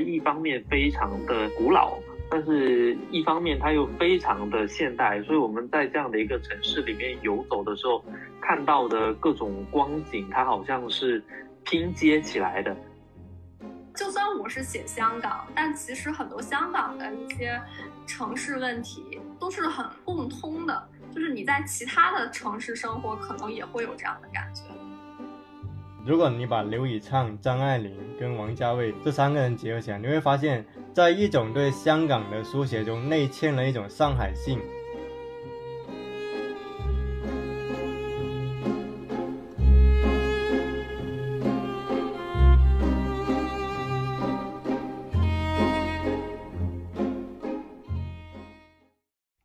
一方面非常的古老，但是一方面它又非常的现代，所以我们在这样的一个城市里面游走的时候，看到的各种光景，它好像是拼接起来的。就算我是写香港，但其实很多香港的一些城市问题都是很共通的，就是你在其他的城市生活，可能也会有这样的感觉。如果你把刘以畅、张爱玲跟王家卫这三个人结合起来，你会发现在一种对香港的书写中内嵌了一种上海性。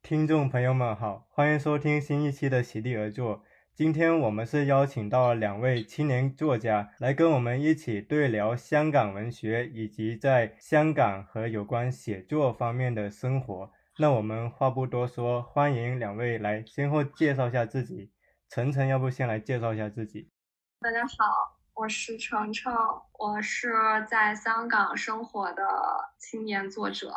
听众朋友们好，欢迎收听新一期的席地而坐。今天我们是邀请到了两位青年作家来跟我们一起对聊香港文学以及在香港和有关写作方面的生活。那我们话不多说，欢迎两位来先后介绍一下自己。晨晨，要不先来介绍一下自己？大家好，我是程程，我是在香港生活的青年作者。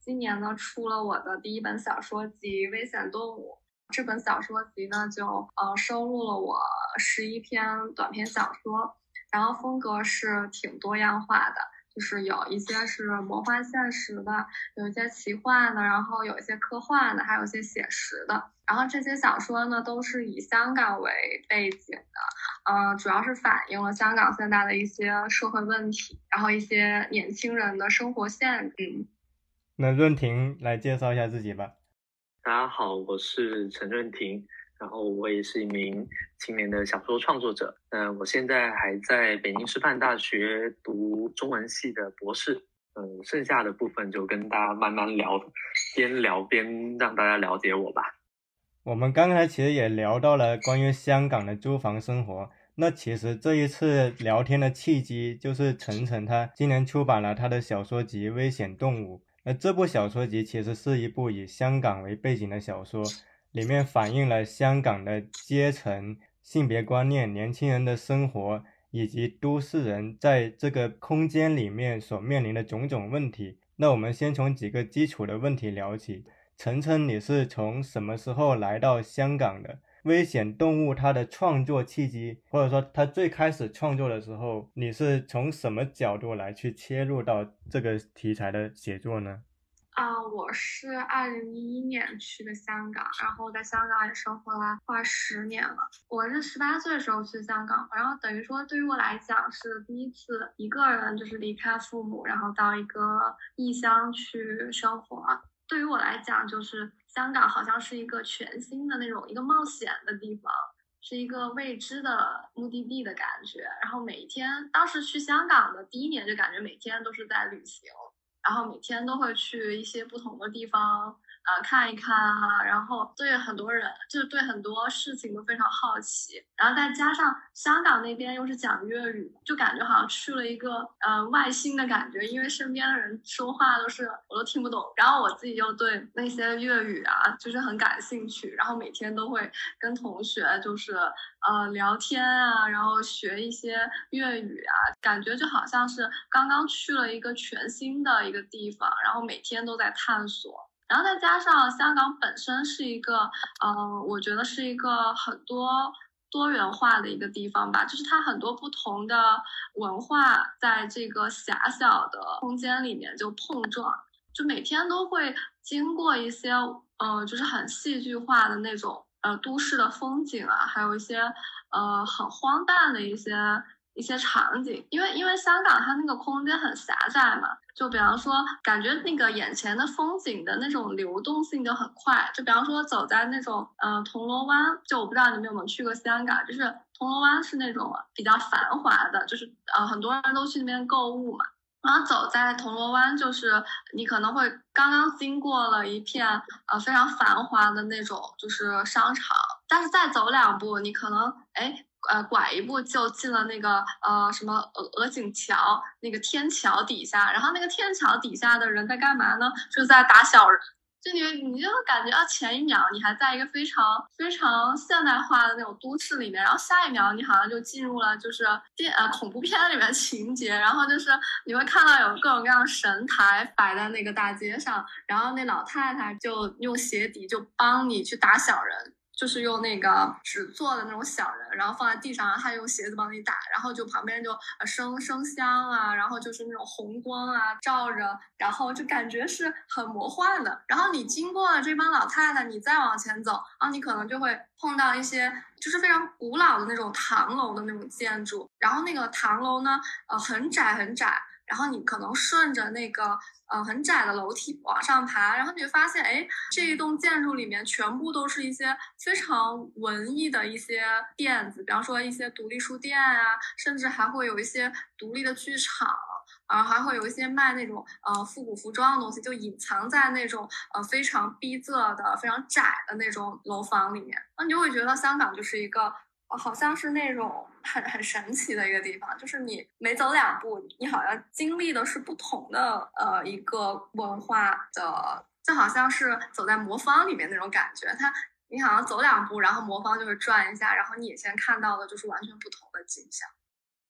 今年呢，出了我的第一本小说集《危险动物》。这本小说集呢，就呃收录了我十一篇短篇小说，然后风格是挺多样化的，就是有一些是魔幻现实的，有一些奇幻的，然后有一些科幻的，还有一些写实的。然后这些小说呢，都是以香港为背景的，呃，主要是反映了香港现在的一些社会问题，然后一些年轻人的生活现嗯。那润婷来介绍一下自己吧。大家好，我是陈润婷，然后我也是一名青年的小说创作者。嗯，我现在还在北京师范大学读中文系的博士。嗯，剩下的部分就跟大家慢慢聊，边聊边让大家了解我吧。我们刚才其实也聊到了关于香港的租房生活。那其实这一次聊天的契机就是晨晨他今年出版了他的小说集《危险动物》。那这部小说集其实是一部以香港为背景的小说，里面反映了香港的阶层、性别观念、年轻人的生活，以及都市人在这个空间里面所面临的种种问题。那我们先从几个基础的问题聊起。晨晨，你是从什么时候来到香港的？危险动物它的创作契机，或者说它最开始创作的时候，你是从什么角度来去切入到这个题材的写作呢？啊，我是二零一一年去的香港，然后在香港也生活了快十年了。我是十八岁的时候去香港，然后等于说对于我来讲是第一次一个人就是离开父母，然后到一个异乡去生活。对于我来讲，就是香港好像是一个全新的那种一个冒险的地方，是一个未知的目的地的感觉。然后每天，当时去香港的第一年就感觉每天都是在旅行，然后每天都会去一些不同的地方。呃，看一看啊，然后对很多人，就是对很多事情都非常好奇，然后再加上香港那边又是讲粤语，就感觉好像去了一个呃外星的感觉，因为身边的人说话都是我都听不懂，然后我自己又对那些粤语啊就是很感兴趣，然后每天都会跟同学就是呃聊天啊，然后学一些粤语啊，感觉就好像是刚刚去了一个全新的一个地方，然后每天都在探索。然后再加上香港本身是一个，呃，我觉得是一个很多多元化的一个地方吧，就是它很多不同的文化在这个狭小的空间里面就碰撞，就每天都会经过一些，呃，就是很戏剧化的那种，呃，都市的风景啊，还有一些，呃，很荒诞的一些。一些场景，因为因为香港它那个空间很狭窄嘛，就比方说感觉那个眼前的风景的那种流动性就很快，就比方说走在那种呃铜锣湾，就我不知道你们有没有去过香港，就是铜锣湾是那种比较繁华的，就是呃很多人都去那边购物嘛，然后走在铜锣湾，就是你可能会刚刚经过了一片呃非常繁华的那种就是商场，但是再走两步，你可能哎。呃，拐一步就进了那个呃什么鹅鹅颈桥那个天桥底下，然后那个天桥底下的人在干嘛呢？就在打小人。就你你就感觉啊，前一秒你还在一个非常非常现代化的那种都市里面，然后下一秒你好像就进入了就是电呃恐怖片里面情节，然后就是你会看到有各种各样神台摆在那个大街上，然后那老太太就用鞋底就帮你去打小人。就是用那个纸做的那种小人，然后放在地上，他用鞋子帮你打，然后就旁边就呃生生香啊，然后就是那种红光啊照着，然后就感觉是很魔幻的。然后你经过了这帮老太太，你再往前走啊，你可能就会碰到一些就是非常古老的那种唐楼的那种建筑，然后那个唐楼呢，呃很窄很窄。然后你可能顺着那个呃很窄的楼梯往上爬，然后你会发现，哎，这一栋建筑里面全部都是一些非常文艺的一些店子，比方说一些独立书店啊，甚至还会有一些独立的剧场，啊，还会有一些卖那种呃复古服装的东西，就隐藏在那种呃非常逼仄的、非常窄的那种楼房里面，那你就会觉得香港就是一个。好像是那种很很神奇的一个地方，就是你每走两步，你好像经历的是不同的呃一个文化的，就好像是走在魔方里面那种感觉。它你好像走两步，然后魔方就会转一下，然后你眼前看到的就是完全不同的景象。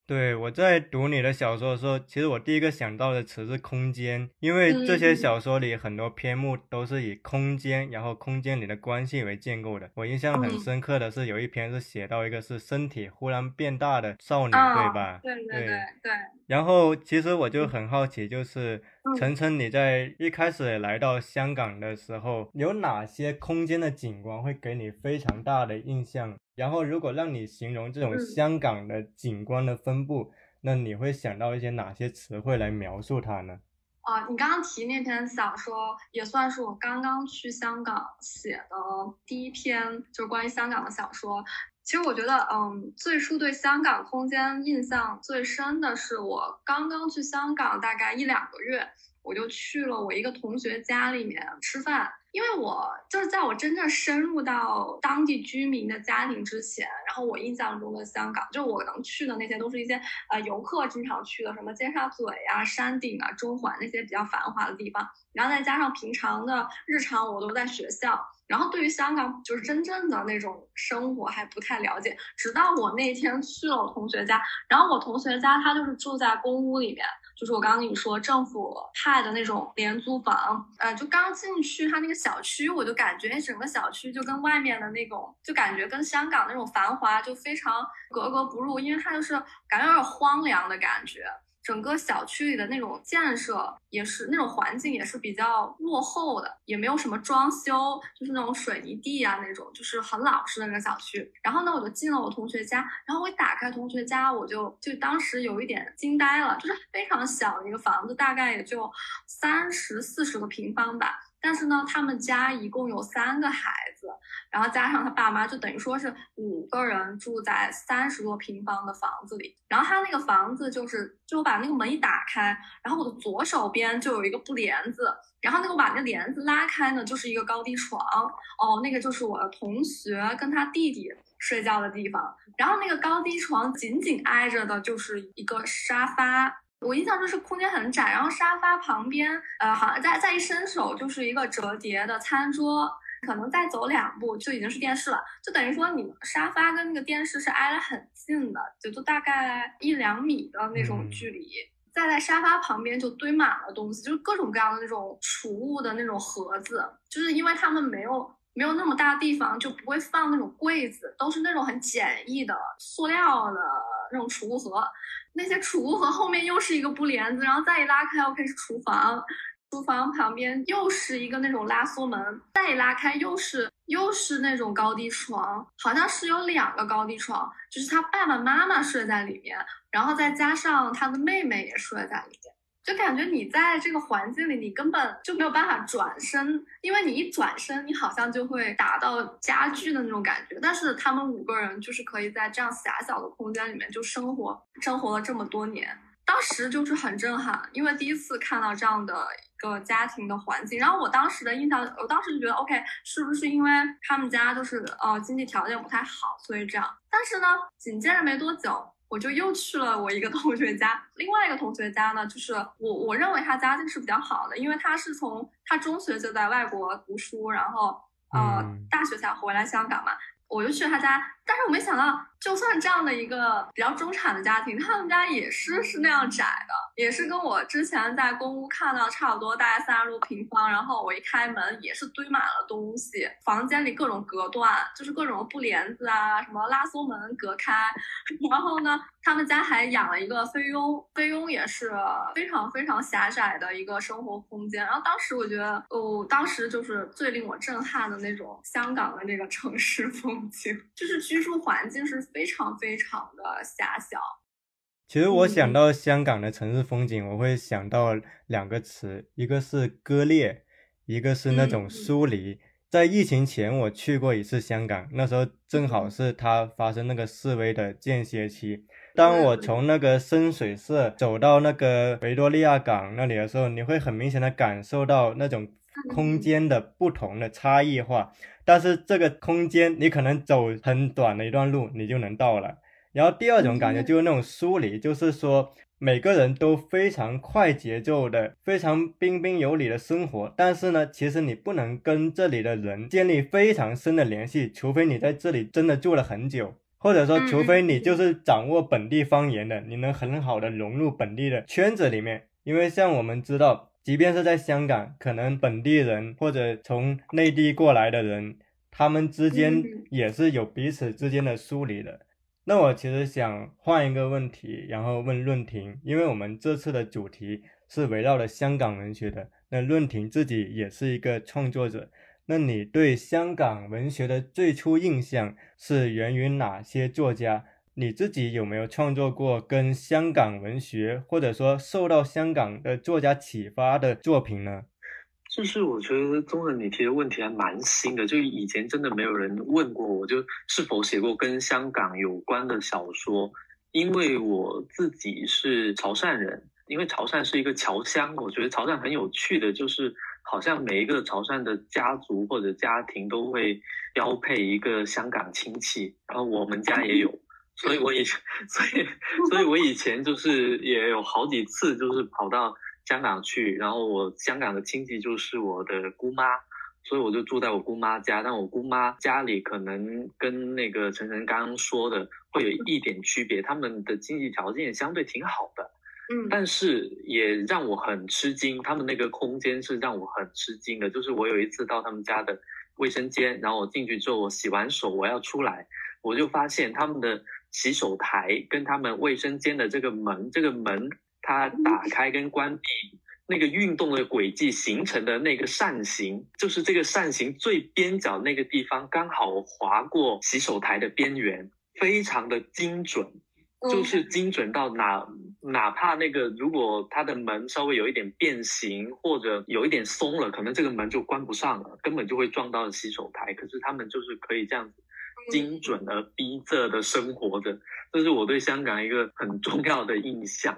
对，我在读你的小说的时候，其实我第一个想到的词是空间，因为这些小说里很多篇目都是以空间，然后空间里的关系为建构的。我印象很深刻的是有一篇是写到一个是身体忽然变大的少女，对吧？对对对对。然后其实我就很好奇，就是晨晨你在一开始来到香港的时候，有哪些空间的景观会给你非常大的印象？然后，如果让你形容这种香港的景观的分布，那你会想到一些哪些词汇来描述它呢？啊，你刚刚提那篇小说，也算是我刚刚去香港写的第一篇，就是关于香港的小说。其实我觉得，嗯，最初对香港空间印象最深的是我刚刚去香港大概一两个月，我就去了我一个同学家里面吃饭。因为我就是在我真正深入到当地居民的家庭之前，然后我印象中的香港，就我能去的那些都是一些呃游客经常去的，什么尖沙咀啊、山顶啊、中环那些比较繁华的地方。然后再加上平常的日常我都在学校，然后对于香港就是真正的那种生活还不太了解。直到我那天去了我同学家，然后我同学家他就是住在公屋里面。就是我刚刚跟你说政府派的那种廉租房，呃，就刚进去他那个小区，我就感觉整个小区就跟外面的那种，就感觉跟香港那种繁华就非常格格不入，因为它就是感觉有点荒凉的感觉。整个小区里的那种建设也是那种环境也是比较落后的，也没有什么装修，就是那种水泥地啊那种，就是很老式的那个小区。然后呢，我就进了我同学家，然后我一打开同学家，我就就当时有一点惊呆了，就是非常小的一个房子，大概也就三十四十个平方吧。但是呢，他们家一共有三个孩子，然后加上他爸妈，就等于说是五个人住在三十多平方的房子里。然后他那个房子就是，就我把那个门一打开，然后我的左手边就有一个布帘子，然后那个我把那帘子拉开呢，就是一个高低床。哦，那个就是我的同学跟他弟弟睡觉的地方。然后那个高低床紧紧挨着的就是一个沙发。我印象中是空间很窄，然后沙发旁边，呃，好像再再一伸手就是一个折叠的餐桌，可能再走两步就已经是电视了，就等于说你沙发跟那个电视是挨得很近的，就都大概一两米的那种距离。再在沙发旁边就堆满了东西，就是各种各样的那种储物的那种盒子，就是因为他们没有没有那么大地方，就不会放那种柜子，都是那种很简易的塑料的那种储物盒。那些储物盒后面又是一个布帘子，然后再一拉开又开始厨房，厨房旁边又是一个那种拉缩门，再一拉开又是又是那种高低床，好像是有两个高低床，就是他爸爸妈妈睡在里面，然后再加上他的妹妹也睡在里面。就感觉你在这个环境里，你根本就没有办法转身，因为你一转身，你好像就会打到家具的那种感觉。但是他们五个人就是可以在这样狭小的空间里面就生活，生活了这么多年，当时就是很震撼，因为第一次看到这样的一个家庭的环境。然后我当时的印象，我当时就觉得，OK，是不是因为他们家就是呃经济条件不太好，所以这样？但是呢，紧接着没多久。我就又去了我一个同学家。另外一个同学家呢，就是我我认为他家境是比较好的，因为他是从他中学就在外国读书，然后呃大学才回来香港嘛。我就去他家，但是我没想到，就算这样的一个比较中产的家庭，他们家也是是那样窄的，也是跟我之前在公屋看到差不多，大概三十多平方。然后我一开门，也是堆满了东西，房间里各种隔断，就是各种布帘子啊，什么拉松门隔开。然后呢？他们家还养了一个菲佣，菲佣也是非常非常狭窄的一个生活空间。然后当时我觉得，哦，当时就是最令我震撼的那种香港的那个城市风景，就是居住环境是非常非常的狭小。其实我想到香港的城市风景，我会想到两个词，一个是割裂，一个是那种疏离。在疫情前，我去过一次香港，那时候正好是它发生那个示威的间歇期。当我从那个深水社走到那个维多利亚港那里的时候，你会很明显的感受到那种空间的不同的差异化。但是这个空间，你可能走很短的一段路，你就能到了。然后第二种感觉就是那种疏离，就是说。每个人都非常快节奏的、非常彬彬有礼的生活，但是呢，其实你不能跟这里的人建立非常深的联系，除非你在这里真的住了很久，或者说，除非你就是掌握本地方言的，你能很好的融入本地的圈子里面。因为像我们知道，即便是在香港，可能本地人或者从内地过来的人，他们之间也是有彼此之间的疏离的。那我其实想换一个问题，然后问论婷，因为我们这次的主题是围绕了香港文学的。那论婷自己也是一个创作者，那你对香港文学的最初印象是源于哪些作家？你自己有没有创作过跟香港文学，或者说受到香港的作家启发的作品呢？就是我觉得综合你提的问题还蛮新的，就以前真的没有人问过我，就是否写过跟香港有关的小说。因为我自己是潮汕人，因为潮汕是一个侨乡，我觉得潮汕很有趣的，就是好像每一个潮汕的家族或者家庭都会标配一个香港亲戚，然后我们家也有，所以我以前 所以所以我以前就是也有好几次就是跑到。香港去，然后我香港的亲戚就是我的姑妈，所以我就住在我姑妈家。但我姑妈家里可能跟那个晨晨刚刚说的会有一点区别，他们的经济条件相对挺好的，嗯，但是也让我很吃惊。他们那个空间是让我很吃惊的，就是我有一次到他们家的卫生间，然后我进去之后，我洗完手我要出来，我就发现他们的洗手台跟他们卫生间的这个门，这个门。它打开跟关闭那个运动的轨迹形成的那个扇形，就是这个扇形最边角那个地方刚好划过洗手台的边缘，非常的精准，就是精准到哪哪怕那个如果它的门稍微有一点变形或者有一点松了，可能这个门就关不上了，根本就会撞到洗手台。可是他们就是可以这样子精准而逼仄的生活着，这是我对香港一个很重要的印象。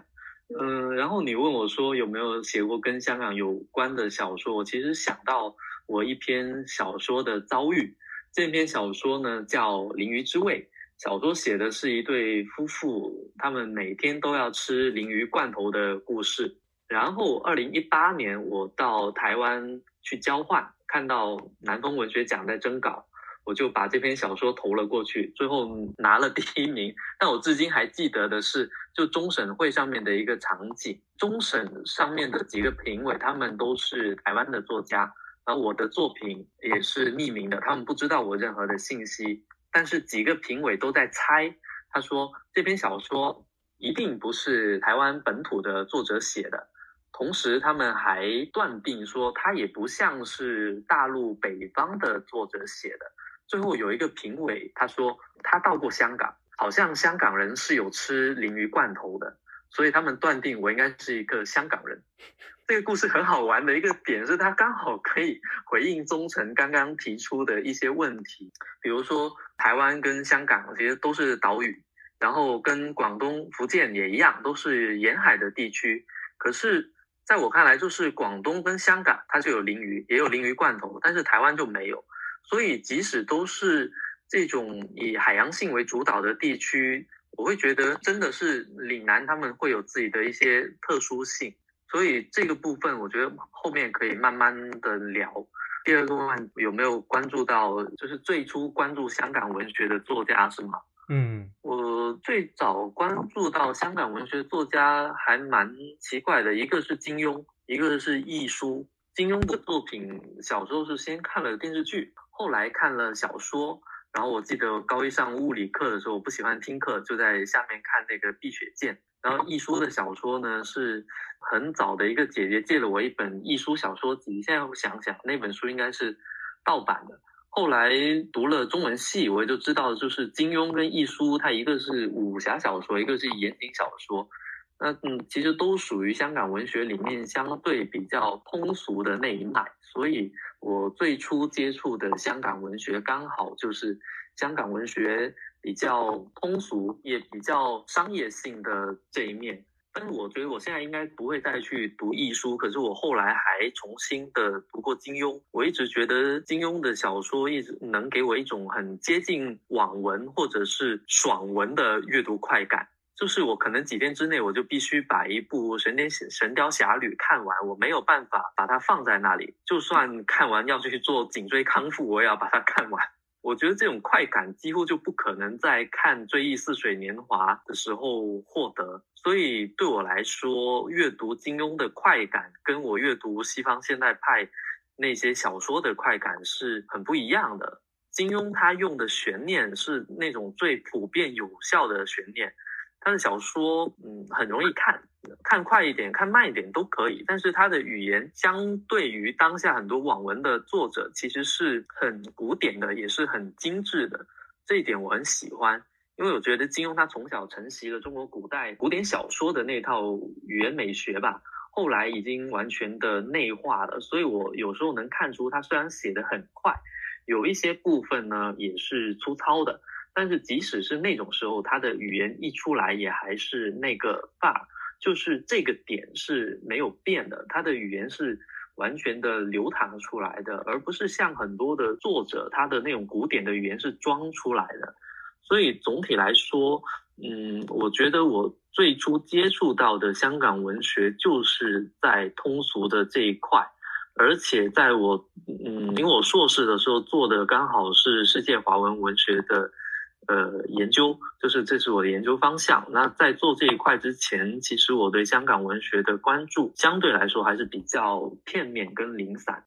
嗯，然后你问我说有没有写过跟香港有关的小说？我其实想到我一篇小说的遭遇。这篇小说呢叫《鲮鱼之味》，小说写的是一对夫妇，他们每天都要吃鲮鱼罐头的故事。然后，二零一八年我到台湾去交换，看到南风文学奖在征稿。我就把这篇小说投了过去，最后拿了第一名。但我至今还记得的是，就终审会上面的一个场景。终审上面的几个评委，他们都是台湾的作家，而我的作品也是匿名的，他们不知道我任何的信息。但是几个评委都在猜，他说这篇小说一定不是台湾本土的作者写的，同时他们还断定说，他也不像是大陆北方的作者写的。最后有一个评委，他说他到过香港，好像香港人是有吃鲮鱼罐头的，所以他们断定我应该是一个香港人。这个故事很好玩的一个点是，他刚好可以回应忠诚刚刚提出的一些问题，比如说台湾跟香港其实都是岛屿，然后跟广东、福建也一样，都是沿海的地区。可是在我看来，就是广东跟香港它就有鲮鱼，也有鲮鱼罐头，但是台湾就没有。所以，即使都是这种以海洋性为主导的地区，我会觉得真的是岭南他们会有自己的一些特殊性，所以这个部分我觉得后面可以慢慢的聊。第二个问有没有关注到，就是最初关注香港文学的作家是吗？嗯，我最早关注到香港文学作家还蛮奇怪的，一个是金庸，一个是亦舒。金庸的作品小时候是先看了电视剧，后来看了小说。然后我记得高一上物理课的时候，我不喜欢听课，就在下面看那个《碧血剑》。然后亦舒的小说呢，是很早的一个姐姐借了我一本亦舒小说集。现在我想想，那本书应该是盗版的。后来读了中文系，我就知道，就是金庸跟亦舒，他一个是武侠小说，一个是言情小说。那嗯，其实都属于香港文学里面相对比较通俗的那一脉。所以我最初接触的香港文学，刚好就是香港文学比较通俗，也比较商业性的这一面。但是我觉得我现在应该不会再去读易书，可是我后来还重新的读过金庸。我一直觉得金庸的小说一直能给我一种很接近网文或者是爽文的阅读快感。就是我可能几天之内我就必须把一部《神雕神雕侠侣》看完，我没有办法把它放在那里。就算看完要去做颈椎康复，我也要把它看完。我觉得这种快感几乎就不可能在看《追忆似水年华》的时候获得。所以对我来说，阅读金庸的快感跟我阅读西方现代派那些小说的快感是很不一样的。金庸他用的悬念是那种最普遍有效的悬念。他的小说，嗯，很容易看，看快一点，看慢一点都可以。但是他的语言相对于当下很多网文的作者，其实是很古典的，也是很精致的。这一点我很喜欢，因为我觉得金庸他从小承袭了中国古代古典小说的那套语言美学吧，后来已经完全的内化了。所以我有时候能看出，他虽然写的很快，有一些部分呢也是粗糙的。但是即使是那种时候，他的语言一出来也还是那个范儿，就是这个点是没有变的。他的语言是完全的流淌出来的，而不是像很多的作者他的那种古典的语言是装出来的。所以总体来说，嗯，我觉得我最初接触到的香港文学就是在通俗的这一块，而且在我嗯，因为我硕士的时候做的刚好是世界华文文学的。呃，研究就是这是我的研究方向。那在做这一块之前，其实我对香港文学的关注相对来说还是比较片面跟零散。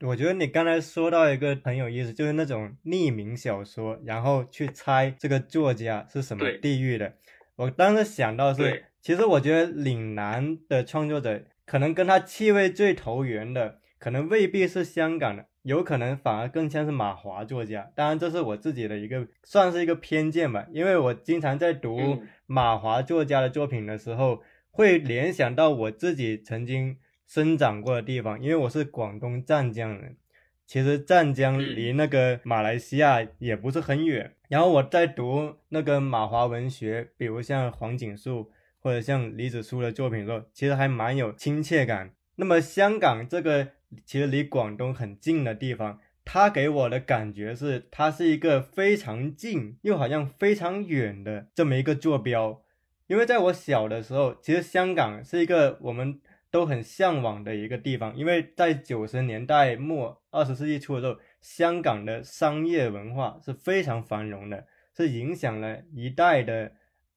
我觉得你刚才说到一个很有意思，就是那种匿名小说，然后去猜这个作家是什么地域的。我当时想到是，其实我觉得岭南的创作者可能跟他气味最投缘的，可能未必是香港的。有可能反而更像是马华作家，当然这是我自己的一个算是一个偏见吧，因为我经常在读马华作家的作品的时候，会联想到我自己曾经生长过的地方，因为我是广东湛江人，其实湛江离那个马来西亚也不是很远。然后我在读那个马华文学，比如像黄锦树或者像李子书的作品的时候，其实还蛮有亲切感。那么香港这个。其实离广东很近的地方，它给我的感觉是，它是一个非常近又好像非常远的这么一个坐标。因为在我小的时候，其实香港是一个我们都很向往的一个地方。因为在九十年代末、二十世纪初的时候，香港的商业文化是非常繁荣的，是影响了一代的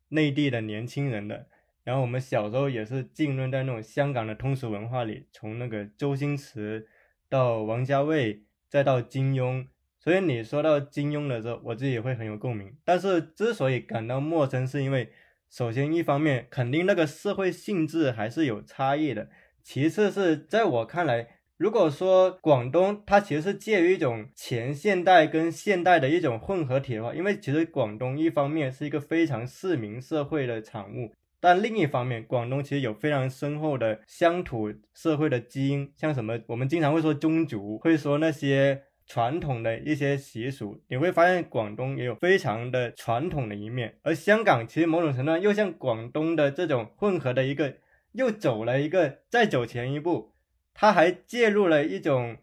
内地的年轻人的。然后我们小时候也是浸润在那种香港的通俗文化里，从那个周星驰到王家卫，再到金庸。所以你说到金庸的时候，我自己也会很有共鸣。但是之所以感到陌生，是因为首先一方面肯定那个社会性质还是有差异的，其次是在我看来，如果说广东它其实是介于一种前现代跟现代的一种混合体的话，因为其实广东一方面是一个非常市民社会的产物。但另一方面，广东其实有非常深厚的乡土社会的基因，像什么，我们经常会说宗族，会说那些传统的一些习俗。你会发现，广东也有非常的传统的一面，而香港其实某种程度上又像广东的这种混合的一个，又走了一个再走前一步，它还介入了一种，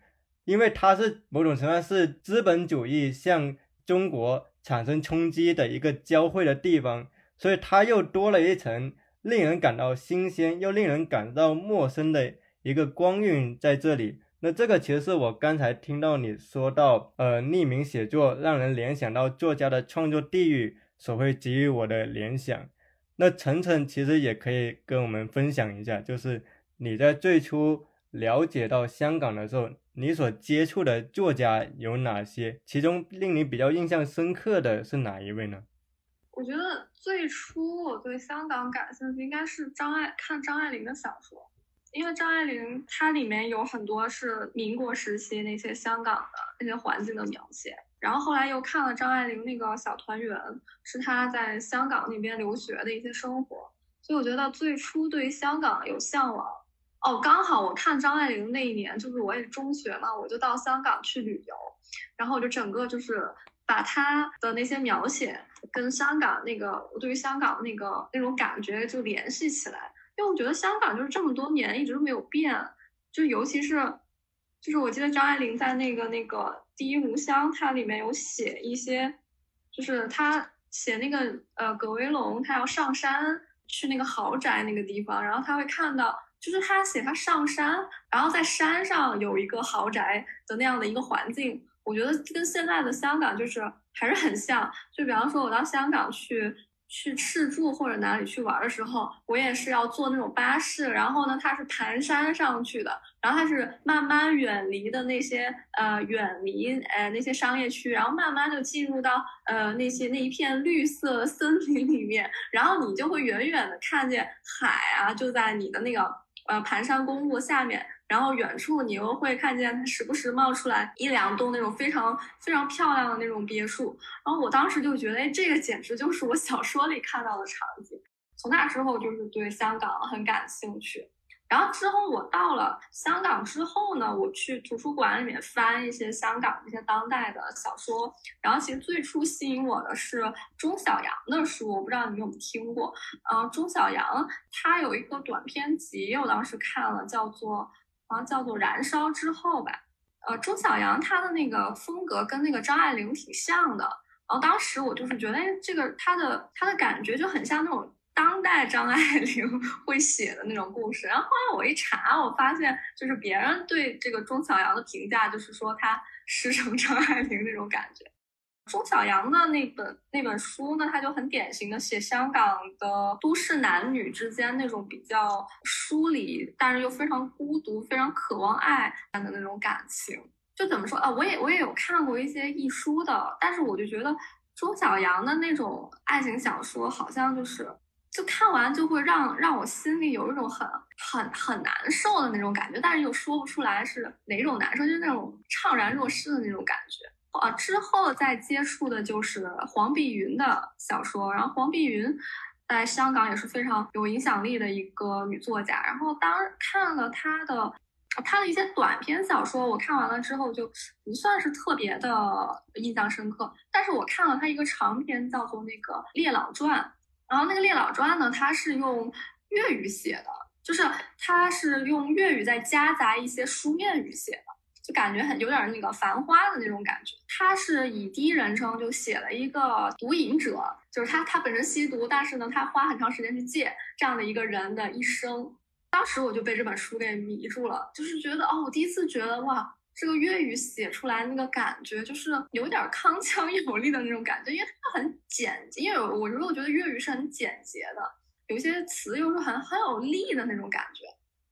因为它是某种程度上是资本主义向中国产生冲击的一个交汇的地方。所以它又多了一层令人感到新鲜又令人感到陌生的一个光晕在这里。那这个其实是我刚才听到你说到，呃，匿名写作让人联想到作家的创作地域所会给予我的联想。那晨晨其实也可以跟我们分享一下，就是你在最初了解到香港的时候，你所接触的作家有哪些？其中令你比较印象深刻的是哪一位呢？我觉得最初我对香港感兴趣，应该是张爱看张爱玲的小说。因为张爱玲她里面有很多是民国时期那些香港的那些环境的描写，然后后来又看了张爱玲那个《小团圆》，是她在香港那边留学的一些生活，所以我觉得最初对香港有向往。哦，刚好我看张爱玲那一年，就是我也中学嘛，我就到香港去旅游，然后我就整个就是把他的那些描写跟香港那个我对于香港那个那种感觉就联系起来。因为我觉得香港就是这么多年一直都没有变，就尤其是，就是我记得张爱玲在那个那个《第一炉香》，它里面有写一些，就是他写那个呃葛威龙他要上山去那个豪宅那个地方，然后他会看到，就是他写他上山，然后在山上有一个豪宅的那样的一个环境，我觉得跟现在的香港就是还是很像。就比方说，我到香港去。去赤柱或者哪里去玩的时候，我也是要坐那种巴士，然后呢，它是盘山上去的，然后它是慢慢远离的那些呃远离呃那些商业区，然后慢慢就进入到呃那些那一片绿色森林里面，然后你就会远远的看见海啊，就在你的那个呃盘山公路下面。然后远处你又会看见它时不时冒出来一两栋那种非常非常漂亮的那种别墅，然后我当时就觉得，哎，这个简直就是我小说里看到的场景。从那之后就是对香港很感兴趣。然后之后我到了香港之后呢，我去图书馆里面翻一些香港一些当代的小说。然后其实最初吸引我的是钟晓阳的书，我不知道你有没有听过。嗯，钟晓阳他有一个短篇集，我当时看了，叫做。好像叫做《燃烧之后》吧，呃，钟晓阳他的那个风格跟那个张爱玲挺像的，然后当时我就是觉得，哎，这个他的他的感觉就很像那种当代张爱玲 会写的那种故事。然后后来我一查，我发现就是别人对这个钟晓阳的评价，就是说他师承张爱玲那种感觉。钟晓阳的那本那本书呢，他就很典型的写香港的都市男女之间那种比较疏离，但是又非常孤独、非常渴望爱的那种感情。就怎么说啊？我也我也有看过一些译书的，但是我就觉得钟晓阳的那种爱情小说，好像就是就看完就会让让我心里有一种很很很难受的那种感觉，但是又说不出来是哪种难受，就是那种怅然若失的那种感觉。啊，之后再接触的就是黄碧云的小说，然后黄碧云在香港也是非常有影响力的一个女作家。然后当看了她的她的一些短篇小说，我看完了之后就不算是特别的印象深刻。但是我看了她一个长篇，叫做那个《列老传》，然后那个《列老传》呢，它是用粤语写的，就是它是用粤语再夹杂一些书面语写的。就感觉很有点那个繁花的那种感觉。他是以第一人称就写了一个毒瘾者，就是他他本身吸毒，但是呢他花很长时间去戒这样的一个人的一生。当时我就被这本书给迷住了，就是觉得哦，我第一次觉得哇，这个粤语写出来那个感觉就是有点铿锵有力的那种感觉，因为它很简洁。因为我如果觉得粤语是很简洁的，有些词又是很很有力的那种感觉。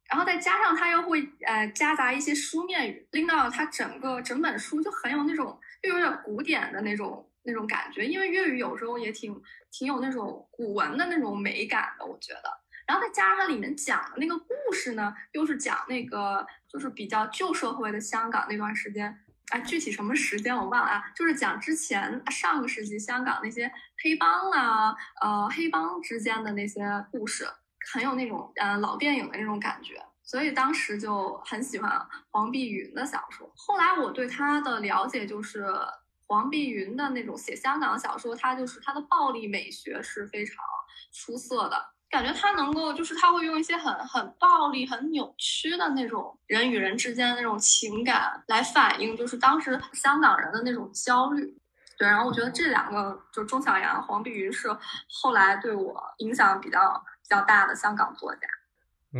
然后再加上它又会呃夹杂一些书面语，令到它整个整本书就很有那种又有点古典的那种那种感觉，因为粤语有时候也挺挺有那种古文的那种美感的，我觉得。然后再加上它里面讲的那个故事呢，又是讲那个就是比较旧社会的香港那段时间，哎，具体什么时间我忘了啊，就是讲之前上个世纪香港那些黑帮啊，呃，黑帮之间的那些故事。很有那种呃老电影的那种感觉，所以当时就很喜欢黄碧云的小说。后来我对她的了解就是黄碧云的那种写香港小说，她就是她的暴力美学是非常出色的，感觉她能够就是她会用一些很很暴力、很扭曲的那种人与人之间的那种情感来反映，就是当时香港人的那种焦虑。对，然后我觉得这两个就钟晓阳、黄碧云是后来对我影响比较比较大的香港作家。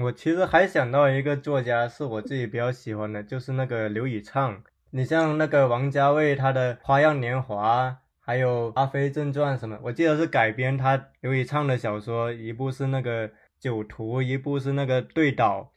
我其实还想到一个作家是我自己比较喜欢的，就是那个刘以畅。你像那个王家卫他的《花样年华》，还有《阿飞正传》什么，我记得是改编他刘以畅的小说，一部是那个《酒徒》，一部是那个《对倒》，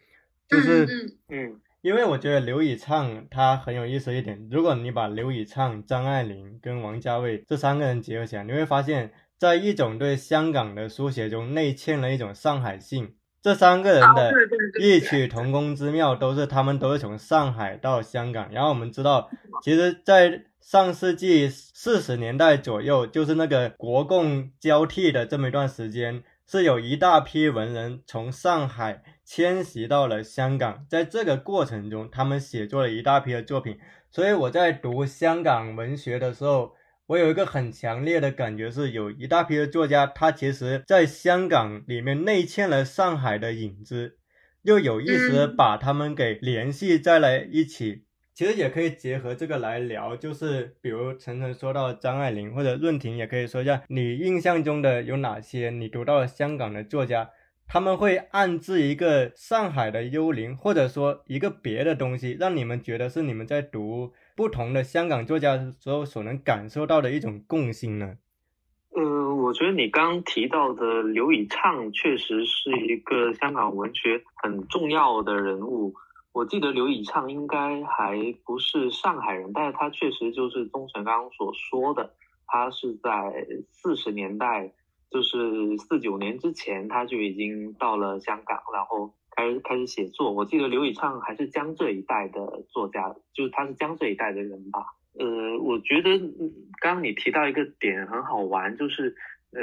就是嗯。因为我觉得刘以畅他很有意思一点，如果你把刘以畅、张爱玲跟王家卫这三个人结合起来，你会发现在一种对香港的书写中内嵌了一种上海性。这三个人的异曲同工之妙，都是他们都是从上海到香港。然后我们知道，其实，在上世纪四十年代左右，就是那个国共交替的这么一段时间。是有一大批文人从上海迁徙到了香港，在这个过程中，他们写作了一大批的作品。所以我在读香港文学的时候，我有一个很强烈的感觉，是有一大批的作家，他其实在香港里面内嵌了上海的影子，又有意识的把他们给联系在了一起。其实也可以结合这个来聊，就是比如晨晨说到张爱玲或者润婷，也可以说一下你印象中的有哪些你读到香港的作家，他们会暗自一个上海的幽灵，或者说一个别的东西，让你们觉得是你们在读不同的香港作家所所能感受到的一种共性呢？呃，我觉得你刚提到的刘以畅确实是一个香港文学很重要的人物。我记得刘以畅应该还不是上海人，但是他确实就是钟成刚所说的，他是在四十年代，就是四九年之前，他就已经到了香港，然后开开始写作。我记得刘以畅还是江浙一带的作家，就是他是江浙一带的人吧。呃，我觉得刚刚你提到一个点很好玩，就是。呃，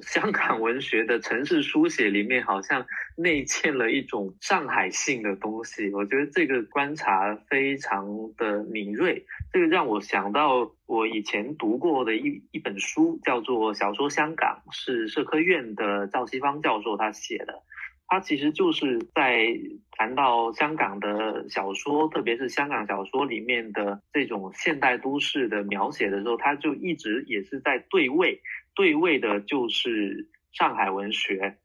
香港文学的城市书写里面好像内嵌了一种上海性的东西，我觉得这个观察非常的敏锐。这个让我想到我以前读过的一一本书，叫做《小说香港》，是社科院的赵西方教授他写的。他其实就是在谈到香港的小说，特别是香港小说里面的这种现代都市的描写的时候，他就一直也是在对位。对位的就是上海文学，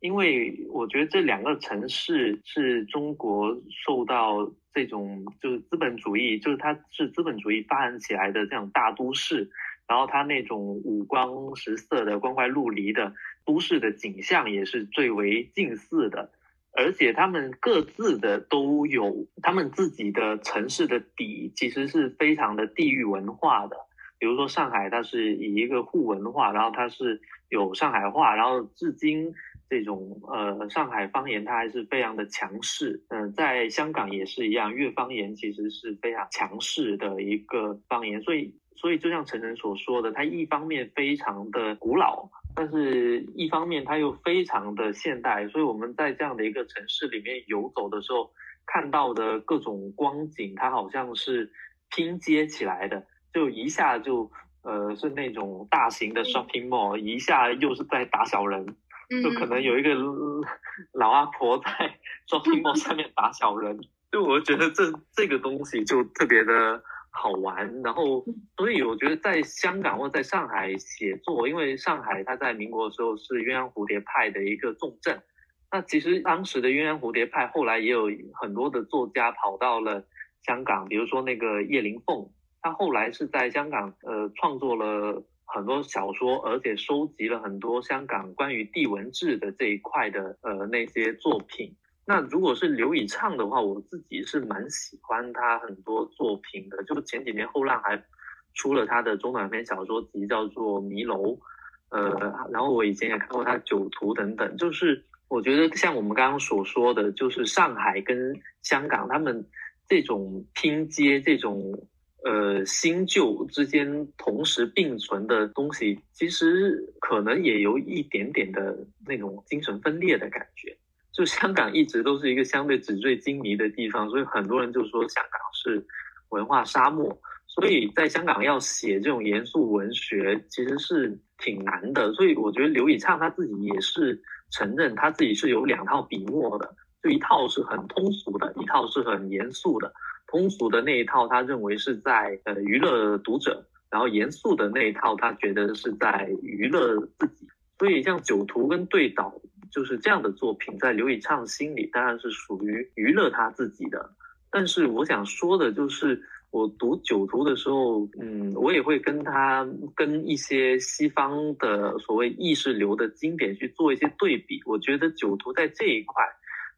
因为我觉得这两个城市是中国受到这种就是资本主义，就是它是资本主义发展起来的这种大都市，然后它那种五光十色的光怪陆离的都市的景象也是最为近似的，而且他们各自的都有他们自己的城市的底，其实是非常的地域文化的。比如说上海，它是以一个沪文化，然后它是有上海话，然后至今这种呃上海方言它还是非常的强势。嗯，在香港也是一样，粤方言其实是非常强势的一个方言。所以，所以就像陈晨所说的，它一方面非常的古老，但是一方面它又非常的现代。所以我们在这样的一个城市里面游走的时候，看到的各种光景，它好像是拼接起来的。就一下就呃是那种大型的 shopping mall，一下又是在打小人，就可能有一个 老阿婆在 shopping mall 下面打小人，就我觉得这这个东西就特别的好玩。然后所以我觉得在香港或在上海写作，因为上海它在民国的时候是鸳鸯蝴蝶派的一个重镇，那其实当时的鸳鸯蝴蝶派后来也有很多的作家跑到了香港，比如说那个叶灵凤。他后来是在香港，呃，创作了很多小说，而且收集了很多香港关于地文志的这一块的，呃，那些作品。那如果是刘以畅的话，我自己是蛮喜欢他很多作品的。就是前几年后浪还出了他的中短篇小说集，叫做《迷楼》，呃，然后我以前也看过他《酒徒》等等。就是我觉得像我们刚刚所说的，就是上海跟香港他们这种拼接，这种。呃，新旧之间同时并存的东西，其实可能也有一点点的那种精神分裂的感觉。就香港一直都是一个相对纸醉金迷的地方，所以很多人就说香港是文化沙漠。所以在香港要写这种严肃文学，其实是挺难的。所以我觉得刘以畅他自己也是承认，他自己是有两套笔墨的，就一套是很通俗的，一套是很严肃的。通俗的那一套，他认为是在呃娱乐读者，然后严肃的那一套他觉得是在娱乐自己。所以像《酒徒》跟《对倒》就是这样的作品，在刘以畅心里当然是属于娱乐他自己的。但是我想说的就是，我读《酒徒》的时候，嗯，我也会跟他跟一些西方的所谓意识流的经典去做一些对比。我觉得《酒徒》在这一块，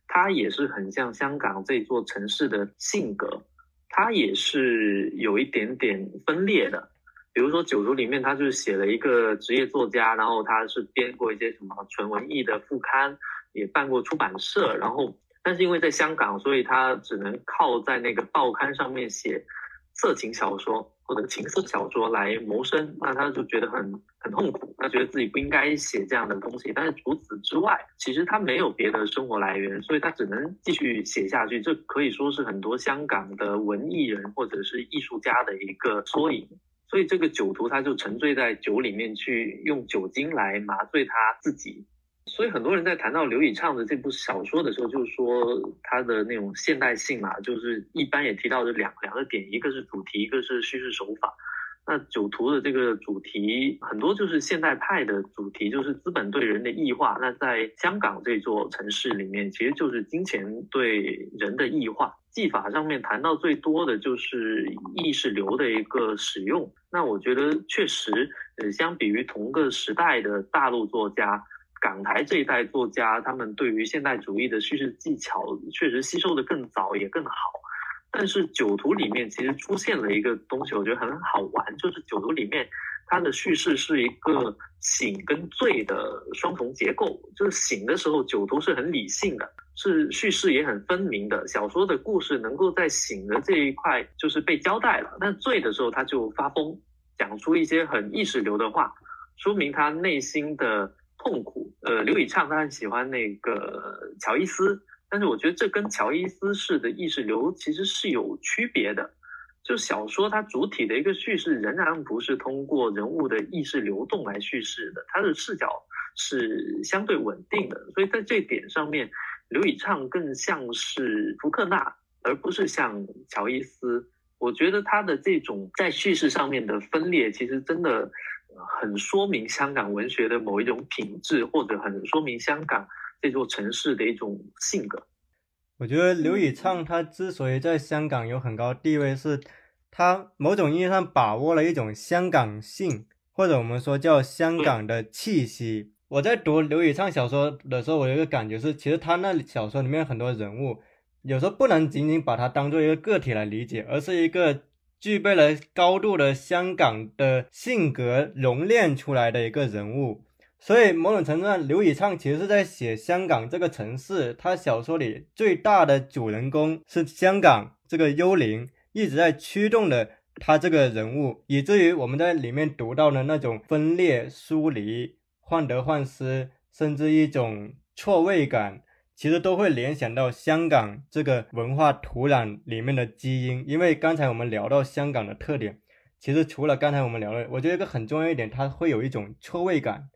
它也是很像香港这座城市的性格，它也是有一点点分裂的。比如说《九族》里面，他就是写了一个职业作家，然后他是编过一些什么纯文艺的副刊，也办过出版社，然后但是因为在香港，所以他只能靠在那个报刊上面写色情小说或者情色小说来谋生，那他就觉得很很痛苦，他觉得自己不应该写这样的东西。但是除此之外，其实他没有别的生活来源，所以他只能继续写下去。这可以说是很多香港的文艺人或者是艺术家的一个缩影。所以这个酒徒他就沉醉在酒里面，去用酒精来麻醉他自己。所以很多人在谈到刘以畅的这部小说的时候，就是说他的那种现代性嘛，就是一般也提到的两两个点，一个是主题，一个是叙事手法。那酒徒的这个主题很多就是现代派的主题，就是资本对人的异化。那在香港这座城市里面，其实就是金钱对人的异化。技法上面谈到最多的就是意识流的一个使用。那我觉得确实，呃，相比于同个时代的大陆作家，港台这一代作家，他们对于现代主义的叙事技巧确实吸收的更早也更好。但是《酒徒》里面其实出现了一个东西，我觉得很好玩，就是《酒徒》里面它的叙事是一个醒跟醉的双重结构。就是醒的时候，酒徒是很理性的，是叙事也很分明的。小说的故事能够在醒的这一块就是被交代了，但醉的时候他就发疯，讲出一些很意识流的话，说明他内心的痛苦。呃，刘以畅他很喜欢那个乔伊斯。但是我觉得这跟乔伊斯式的意识流其实是有区别的，就小说它主体的一个叙事仍然不是通过人物的意识流动来叙事的，它的视角是相对稳定的，所以在这点上面，刘以畅更像是福克纳，而不是像乔伊斯。我觉得他的这种在叙事上面的分裂，其实真的很说明香港文学的某一种品质，或者很说明香港。这座城市的一种性格，我觉得刘以畅他之所以在香港有很高地位，是他某种意义上把握了一种香港性，或者我们说叫香港的气息。我在读刘以畅小说的时候，我有一个感觉是，其实他那小说里面很多人物，有时候不能仅仅把它当做一个个体来理解，而是一个具备了高度的香港的性格熔炼出来的一个人物。所以某种程度上，刘以畅其实是在写香港这个城市。他小说里最大的主人公是香港这个幽灵，一直在驱动的他这个人物，以至于我们在里面读到的那种分裂、疏离、患得患失，甚至一种错位感，其实都会联想到香港这个文化土壤里面的基因。因为刚才我们聊到香港的特点，其实除了刚才我们聊的，我觉得一个很重要一点，它会有一种错位感。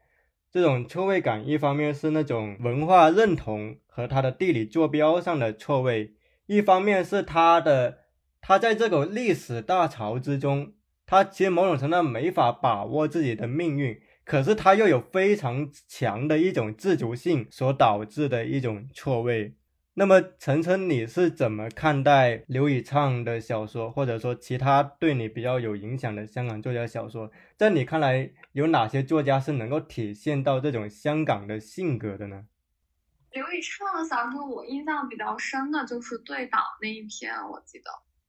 这种错位感，一方面是那种文化认同和它的地理坐标上的错位，一方面是它的它在这个历史大潮之中，它其实某种程度上没法把握自己的命运，可是它又有非常强的一种自主性所导致的一种错位。那么，晨晨，你是怎么看待刘以畅的小说，或者说其他对你比较有影响的香港作家小说？在你看来，有哪些作家是能够体现到这种香港的性格的呢？刘以畅的小说，我印象比较深的就是《对倒》那一篇，我记得。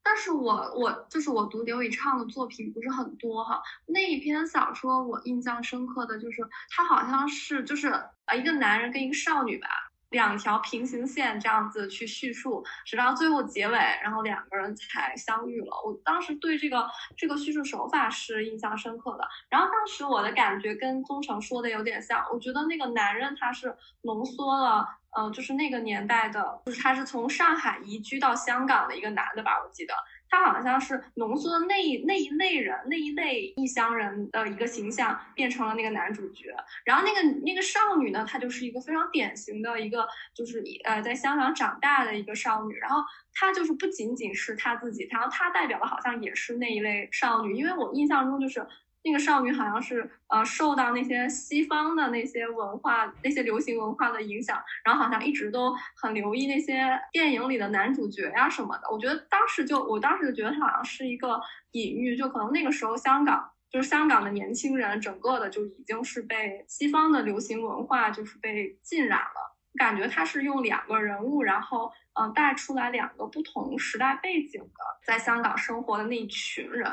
但是我我就是我读刘以畅的作品不是很多哈，那一篇小说我印象深刻的就是他好像是就是呃一个男人跟一个少女吧。两条平行线这样子去叙述，直到最后结尾，然后两个人才相遇了。我当时对这个这个叙述手法是印象深刻的。然后当时我的感觉跟宗成说的有点像，我觉得那个男人他是浓缩了，嗯，就是那个年代的，就是他是从上海移居到香港的一个男的吧，我记得。他好像是浓缩那一那一类人那一类异乡人的一个形象变成了那个男主角，然后那个那个少女呢，她就是一个非常典型的一个就是呃在香港长大的一个少女，然后她就是不仅仅是她自己，然后她代表的好像也是那一类少女，因为我印象中就是。那个少女好像是呃受到那些西方的那些文化、那些流行文化的影响，然后好像一直都很留意那些电影里的男主角呀什么的。我觉得当时就，我当时就觉得她好像是一个隐喻，就可能那个时候香港就是香港的年轻人，整个的就已经是被西方的流行文化就是被浸染了。感觉他是用两个人物，然后嗯带出来两个不同时代背景的在香港生活的那一群人。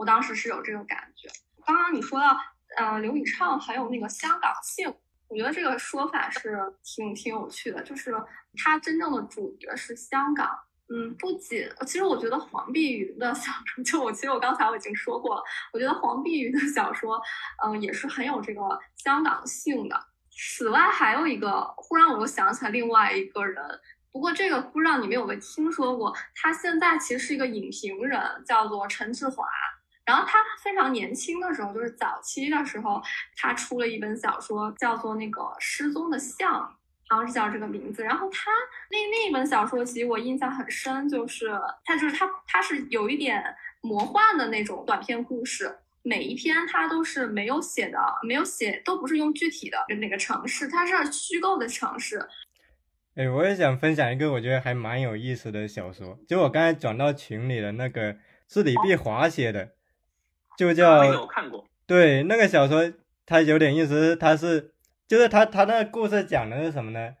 我当时是有这个感觉。刚刚你说到，呃，刘以畅很有那个香港性，我觉得这个说法是挺挺有趣的。就是他真正的主角是香港，嗯，不仅，其实我觉得黄碧云的小说，就我其实我刚才我已经说过了，我觉得黄碧云的小说，嗯，也是很有这个香港性的。此外，还有一个，忽然我又想起来另外一个人，不过这个不知道你们有没有听说过，他现在其实是一个影评人，叫做陈志华。然后他非常年轻的时候，就是早期的时候，他出了一本小说，叫做《那个失踪的象》，好像是叫这个名字。然后他那那一本小说，其实我印象很深，就是他就是他他是有一点魔幻的那种短篇故事，每一篇他都是没有写的，没有写，都不是用具体的那个城市，它是虚构的城市。哎，我也想分享一个我觉得还蛮有意思的小说，就我刚才转到群里的那个，是李碧华写的。就叫对那个小说，它有点意思。它是就是它它那个故事讲的是什么呢？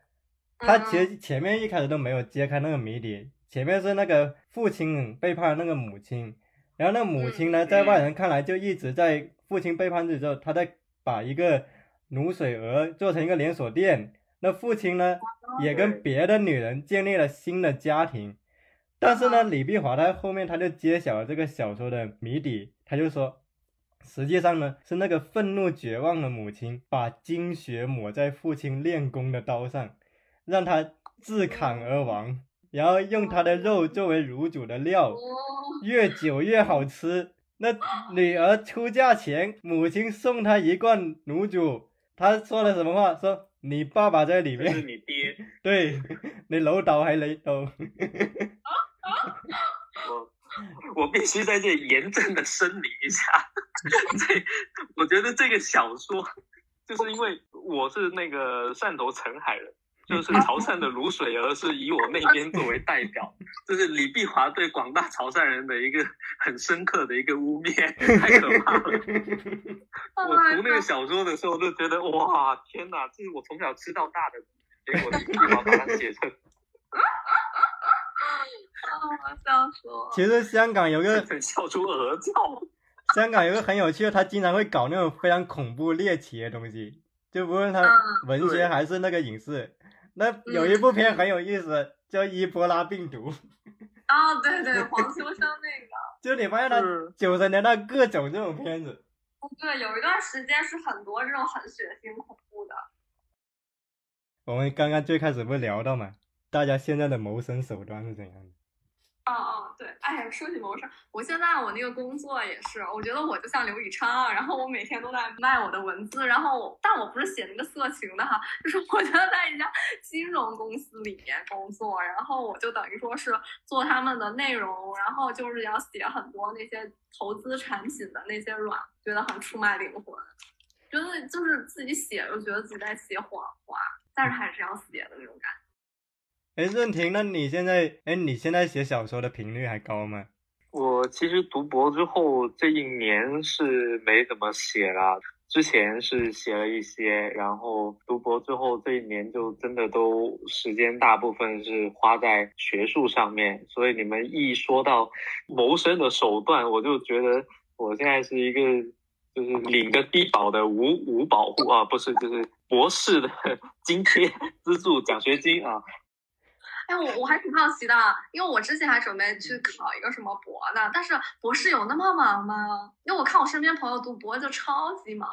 它其实前面一开始都没有揭开那个谜底。前面是那个父亲背叛那个母亲，然后那母亲呢，在外人看来就一直在父亲背叛之后，他在把一个卤水鹅做成一个连锁店。那父亲呢，也跟别的女人建立了新的家庭。但是呢，李碧华他后面他就揭晓了这个小说的谜底。他就说，实际上呢，是那个愤怒绝望的母亲把精血抹在父亲练功的刀上，让他自砍而亡，然后用他的肉作为卤煮的料，越 久越好吃。那女儿出嫁前，母亲送她一罐卤煮，他说了什么话？说你爸爸在里面，是你爹，对 你老豆还你豆。我必须在这严正的声明一下，这我觉得这个小说，就是因为我是那个汕头澄海人，就是潮 汕的卤水鹅是以我那边作为代表，就是李碧华对广大潮汕人的一个很深刻的一个污蔑，太可怕了。我读那个小说的时候就觉得，哇，天哪，这是我从小吃到大的，结果李碧华把它写成。啊，笑死我！其实香港有个笑出鹅叫。香港有个很有趣的，他经常会搞那种非常恐怖猎奇的东西，就不论他文学还是那个影视。那有一部片很有意思，叫《伊波拉病毒》。哦，对对，黄秋生那个。就你发现他九十年代各种这种片子。对，有一段时间是很多这种很血腥恐怖的。我们刚刚最开始不是聊到嘛，大家现在的谋生手段是怎样的？哦哦，对，哎，说起谋生，我现在我那个工作也是，我觉得我就像刘宇昌，然后我每天都在卖我的文字，然后但我不是写那个色情的哈，就是我觉得在一家金融公司里面工作，然后我就等于说是做他们的内容，然后就是要写很多那些投资产品的那些软，觉得很出卖灵魂，觉得就是自己写又觉得自己在写谎话，但是还是要写的那种感觉。哎，润婷，那你现在，哎，你现在写小说的频率还高吗？我其实读博之后这一年是没怎么写了，之前是写了一些，然后读博之后这一年就真的都时间大部分是花在学术上面，所以你们一说到谋生的手段，我就觉得我现在是一个就是领个低保的无无保护啊，不是，就是博士的 津贴资助奖学金啊。哎，我我还挺好奇的，因为我之前还准备去考一个什么博呢，但是博士有那么忙吗？因为我看我身边朋友读博就超级忙，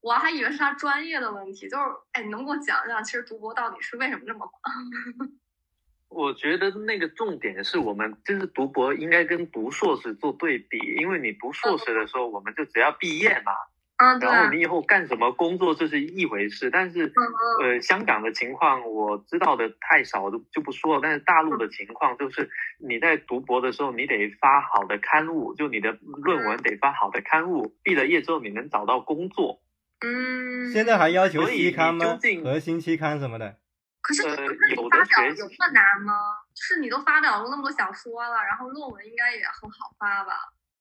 我还以为是他专业的问题。就是，哎，你能给我讲讲，其实读博到底是为什么这么忙？我觉得那个重点是我们就是读博应该跟读硕士做对比，因为你读硕士的时候，我们就只要毕业嘛，嗯，然后你以后干什么工作这是一回事，但是呃，香港的情况我知道的太少，就就不说了。但是大陆的情况就是你在读博的时候，你得发好的刊物，就你的论文得发好的刊物，毕了业之后你能找到工作。嗯，现在还要求期刊吗你究？竟核心期刊什么的。可是呃可是你有发的学习表有那么难吗？就是你都发表过那么多小说了，然后论文应该也很好发吧？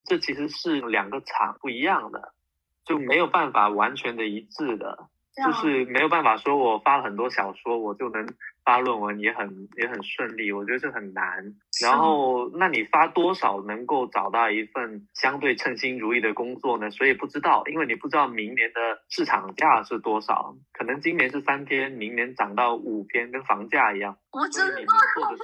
这其实是两个场不一样的，就没有办法完全的一致的。就是没有办法说我发了很多小说，我就能发论文也很也很顺利，我觉得这很难。然后，那你发多少能够找到一份相对称心如意的工作呢？所以不知道，因为你不知道明年的市场价是多少，可能今年是三天，明年涨到五天，跟房价一样。我真的做的是，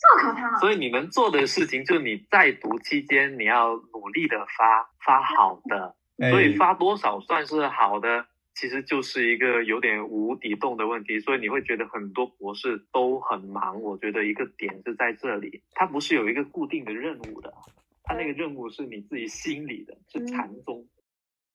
这么可怕？所以你能做的事情就你在读期间你要努力的发发好的。所以哎发多少算是好的，其实就是一个有点无底洞的问题。所以你会觉得很多博士都很忙。我觉得一个点是在这里，它不是有一个固定的任务的，它那个任务是你自己心里的，是禅宗。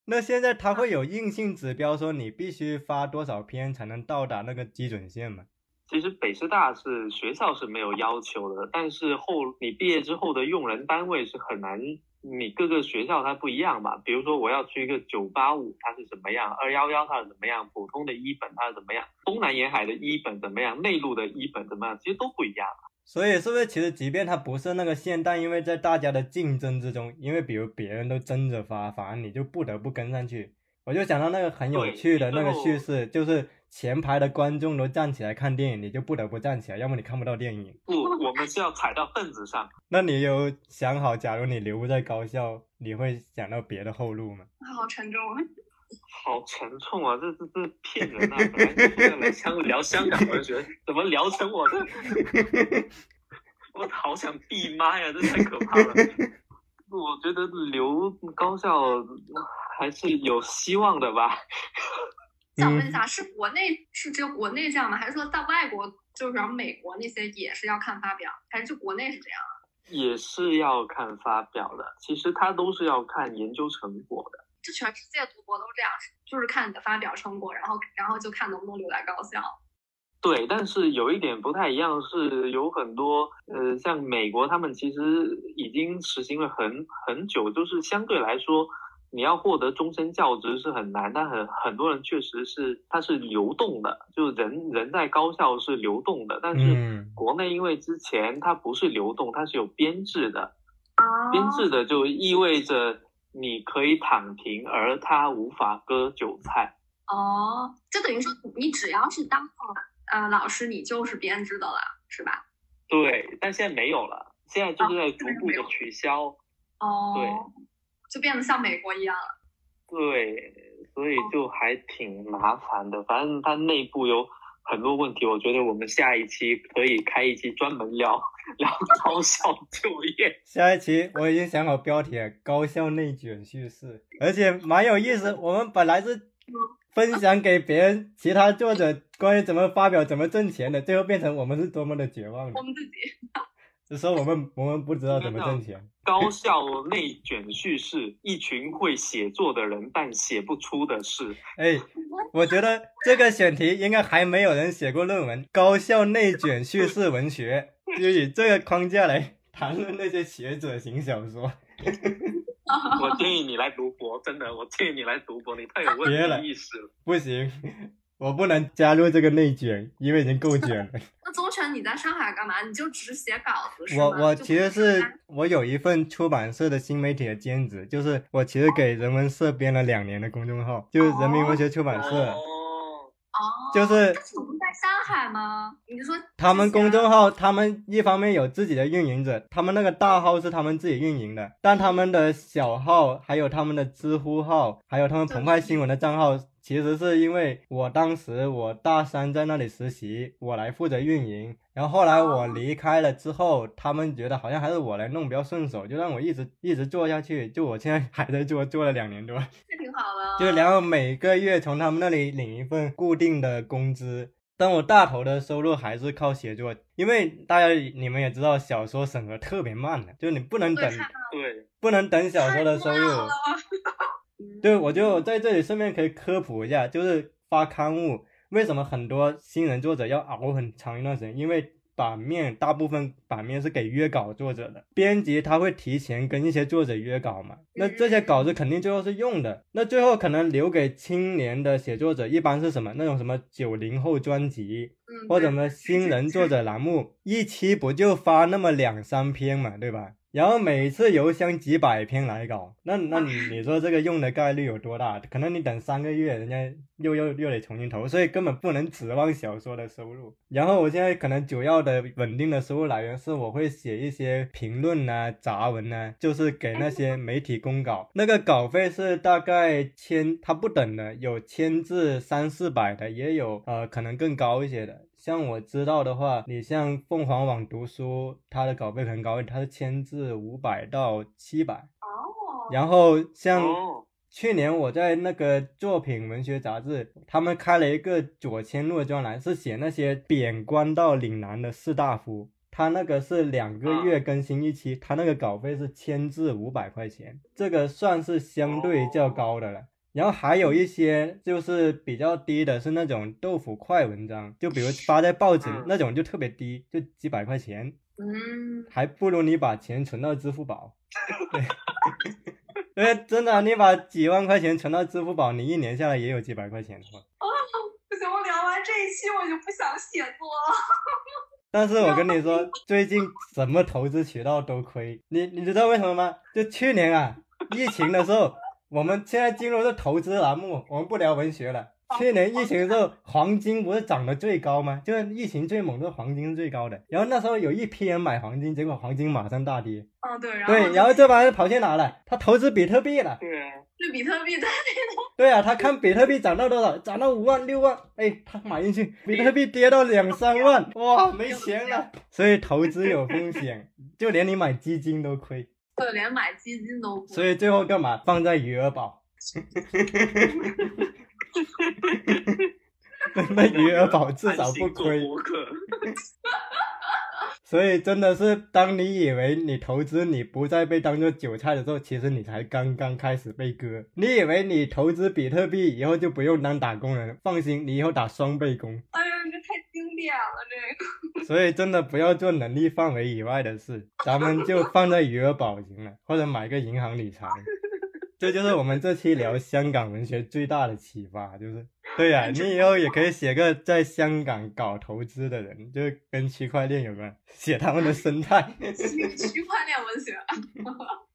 那现在它会有硬性指标说你必须发多少篇才能到达那个基准线吗？其实北师大是学校是没有要求的，但是后你毕业之后的用人单位是很难。你各个学校它不一样嘛，比如说我要去一个九八五，它是怎么样；二幺幺它是怎么样；普通的一本它是怎么样；东南沿海的一本怎么样；内陆的一本怎么样，其实都不一样。所以是不是其实即便它不是那个线，但因为在大家的竞争之中，因为比如别人都争着发，反而你就不得不跟上去。我就想到那个很有趣的那个叙事，就是前排的观众都站起来看电影，你就不得不站起来，要么你看不到电影。不，我们是要踩到凳子上。那你有想好，假如你留不在高校，你会想到别的后路吗？好沉重啊！好沉重啊！这这这骗人啊！本来就是来香聊香港文学，怎么聊成我的？我好想闭麦啊！这太可怕了。我觉得留高校还是有希望的吧。想问一下，是国内是只有国内这样吗？还是说在外国，就是像美国那些也是要看发表，还是就国内是这样？也是要看发表的，其实它都是要看研究成果的。就全世界读博都这样，就是看你的发表成果，然后然后就看能不能留在高校。对，但是有一点不太一样，是有很多呃，像美国他们其实已经实行了很很久，就是相对来说，你要获得终身教职是很难，但很很多人确实是它是流动的，就是人人在高校是流动的，但是嗯国内因为之前它不是流动，它是有编制的，啊编制的就意味着你可以躺平，而它无法割韭菜。哦，就等于说你只要是当了呃老师，你就是编制的了，是吧？对，但现在没有了，现在就是在哦逐步的取消。哦，对，就变得像美国一样了。对，所以就还挺麻烦的。反正它内部有很多问题，我觉得我们下一期可以开一期专门聊聊高校就业。下一期我已经想好标题了，高校内卷叙事，而且蛮有意思。我们本来是分享给别人其他作者关于怎么发表、怎么挣钱的，最后变成我们是多么的绝望的我。们自己就说我们我们不知道怎么挣钱。高校内卷叙事，一群会写作的人，但写不出的事。哎，我觉得这个选题应该还没有人写过论文。高校内卷叙事文学，就以这个框架来谈论那些学者型小说。我建议你来读博，真的，我建议你来读博，你太有问题意识了。不行，我不能加入这个内卷，因为已经够卷了。那宗权你在上海干嘛？你就只写稿子是吗？我我其实是是我有一份出版社的新媒体的兼职，就是我其实给人文社编了两年的公众号，就是人民文学出版社，哦，哦，就是但是我们在上海吗？你说他们公众号，他们一方面有自己的运营者，他们那个大号是他们自己运营的，但他们的小号，还有他们的知乎号，还有他们澎湃新闻的账号，其实是因为我当时我大三在那里实习，我来负责运营，然后后来我离开了之后，他们觉得好像还是我来弄比较顺手，就让我一直一直做下去，就我现在还在做，做了两年多，这挺好的，就然后每个月从他们那里领一份固定的工资，但我大头的收入还是靠写作，因为大家你们也知道，小说审核特别慢的，就是你不能等，对，不能等小说的收入。对，我就在这里顺便可以科普一下，就是发刊物为什么很多新人作者要熬很长一段时间，因为。版面大部分版面是给约稿作者的，编辑他会提前跟一些作者约稿嘛，那这些稿子肯定最后是用的，那最后可能留给青年的写作者，一般是什么那种什么九零后专辑，或者什么新人作者栏目，一期不就发那么两三篇嘛，对吧？然后每次邮箱几百篇来稿，那那你你说这个用的概率有多大？可能你等三个月，人家又又又得重新投，所以根本不能指望小说的收入。然后我现在可能主要的稳定的收入来源是我会写一些评论啊、杂文啊，就是给那些媒体公稿，那个稿费是大概千，它不等的，有千字三四百的，也有呃可能更高一些的。像我知道的话，你像凤凰网读书，它的稿费很高，它是千字五百到七百。哦。然后像去年我在那个作品文学杂志，他们开了一个左迁录专栏，是写那些贬官到岭南的士大夫，他那个是两个月更新一期，他那个稿费是千字五百块钱，这个算是相对较高的了。然后还有一些就是比较低的，是那种豆腐块文章，就比如发在报纸那种，就特别低，就几百块钱，嗯，还不如你把钱存到支付宝。对，因为真的，你把几万块钱存到支付宝，你一年下来也有几百块钱的话。啊，不行，我聊完这一期我就不想写作了。但是我跟你说，最近什么投资渠道都亏，你你知道为什么吗？就去年啊，疫情的时候。我们现在进入这投资栏目，我们不聊文学了。去年疫情的时候，黄金不是涨得最高吗？就是疫情最猛，的黄金是最高的。然后那时候有一批人买黄金，结果黄金马上大跌。嗯，对。对，然后这帮人跑去哪了？他投资比特币了。对啊。是比特币在对啊，他看比特币涨到多少，涨到五万、六万，哎，他买进去。比特币跌到两三万，哇，没钱了。所以投资有风险，就连你买基金都亏。对，连买基金都。所以最后干嘛？放在余额宝。那余额宝至少不亏。所以真的是，当你以为你投资你不再被当做韭菜的时候，其实你才刚刚开始被割。你以为你投资比特币以后就不用当打工人，放心，你以后打双倍工。哎呀，这太经典了，这个。所以真的不要做能力范围以外的事，咱们就放在余额宝行了，或者买个银行理财。这就是我们这期聊香港文学最大的启发，就是。对呀，你以后也可以写个在香港搞投资的人，就是跟区块链有关，写他们的生态。区块链文学。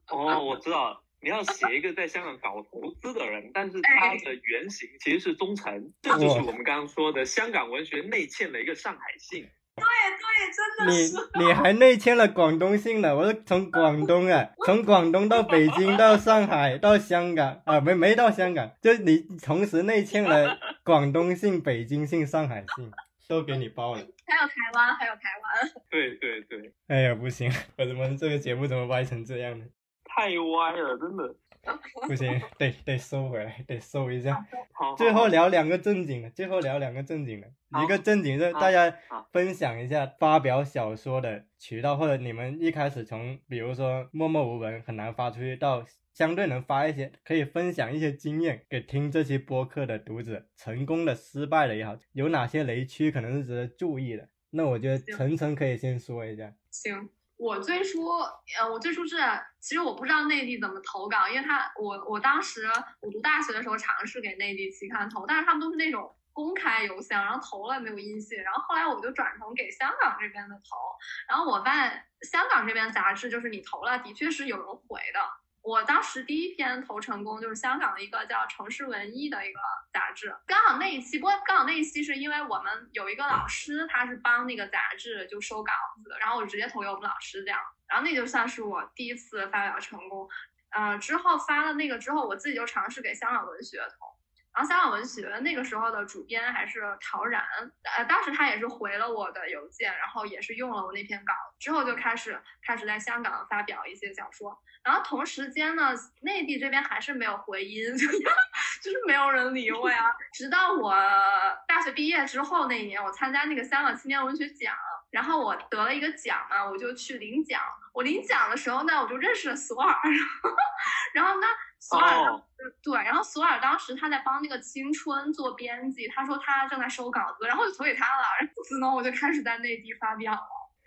哦，我知道，你要写一个在香港搞投资的人，但是他的原型其实是忠诚，这就是我们刚刚说的香港文学内嵌了一个上海性。对对，真的是你你还内嵌了广东性呢，我是从广东啊，从广东到北京到上海到香港啊，没没到香港，就你同时内嵌了广东性、北京性、上海性，都给你包了。还有台湾，还有台湾。对对对。哎呀，不行，我怎么这个节目怎么歪成这样呢？太歪了，真的。不行，得得收回来，得收一下。最后聊两个正经的，最后聊两个正经的。一个正经是大家分享一下发表小说的渠道，或者你们一开始从比如说默默无闻很难发出去，到相对能发一些，可以分享一些经验给听这期播客的读者，成功的、失败的也好，有哪些雷区可能是值得注意的？那我觉得晨晨可以先说一下。行。我最初，呃，我最初是，其实我不知道内地怎么投稿，因为他，我，我当时我读大学的时候尝试给内地期刊投，但是他们都是那种公开邮箱，然后投了没有音信，然后后来我就转成给香港这边的投，然后我发现香港这边杂志就是你投了，的确是有人回的。我当时第一篇投成功，就是香港的一个叫《城市文艺》的一个杂志，刚好那一期，不过刚好那一期是因为我们有一个老师，他是帮那个杂志就收稿子，然后我直接投给我们老师这样，然后那就算是我第一次发表成功。呃，之后发了那个之后，我自己就尝试给香港文学投，香港文学那个时候的主编还是陶然，呃，当时他也是回了我的邮件，然后也是用了我那篇稿，之后就开始开始在香港发表一些小说。然后同时间呢，内地这边还是没有回音，就是没有人理我呀。直到我大学毕业之后那一年，我参加那个香港青年文学奖，然后我得了一个奖嘛，我就去领奖。我领奖的时候呢，我就认识了索尔，然后呢，索尔对，然后索尔当时他在帮那个青春做编辑，他说他正在收稿子，然后就投给他了。从此呢，我就开始在内地发表了。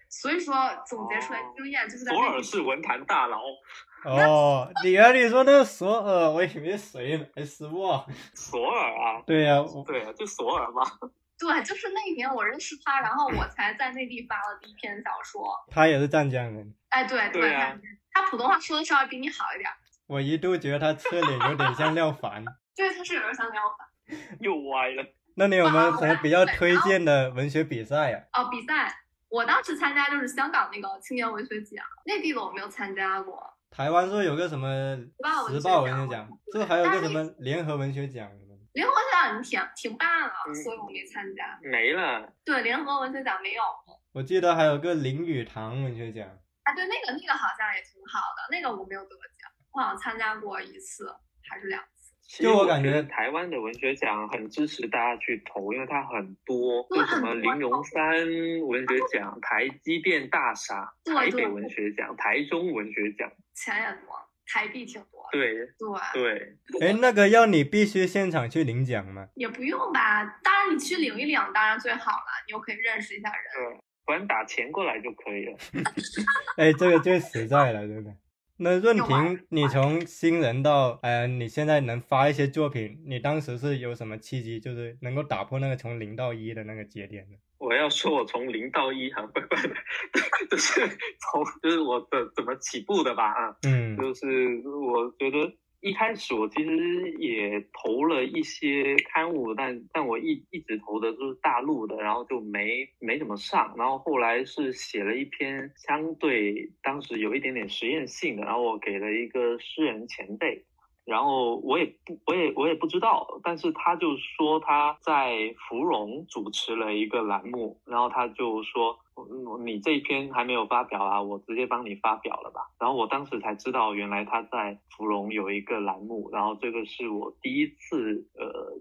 所以说，总结出来经验就是在索尔是文坛大佬。哦，你啊，你说那个索尔，我以为谁呢？还是我？索尔啊？对呀，对啊，就索尔嘛。对，就是那一年我认识他，然后我才在内地发了第一篇小说。他也是湛江人。哎，对对啊，他普通话说的稍微比你好一点。我一度觉得他侧脸有点像廖凡。对，他是有点像廖凡。又歪了。那你有没有什么比较推荐的文学比赛呀？哦，比赛，我当时参加就是香港那个青年文学奖，内地的我没有参加过。台湾是有个什么时报文学奖，这还有个什么联合文学奖联合文学奖停停办了，所以我没参加。没了。对，联合文学奖没有。我记得还有个林语堂文学奖。啊，对，那个那个好像也挺好的，那个我没有得奖，我好像参加过一次还是两次。就我感觉台湾的文学奖很支持大家去投，因为它很多，就什么林荣山文学奖、台积电大傻、台北文学奖、台中文学奖，钱也多，台币挺多。对对对。哎，那个要你必须现场去领奖吗？也不用吧，当然你去领一领当然最好了，你又可以认识一下人。对，反正打钱过来就可以了。哎，这个最实在了，真的。那润婷，你从新人到呃，你现在能发一些作品，你当时是有什么契机，就是能够打破那个从零到一的那个节点呢？我要说，我从零到一哈，不不，就是从就是我的怎么起步的吧啊，嗯，就是我觉得。一开始我其实也投了一些刊物，但但我一一直投的都是大陆的，然后就没没怎么上。然后后来是写了一篇相对当时有一点点实验性的，然后我给了一个诗人前辈。然后我也不，我也我也不知道，但是他就说他在芙蓉主持了一个栏目，然后他就说，你这一篇还没有发表啊，我直接帮你发表了吧。然后我当时才知道，原来他在芙蓉有一个栏目，然后这个是我第一次呃。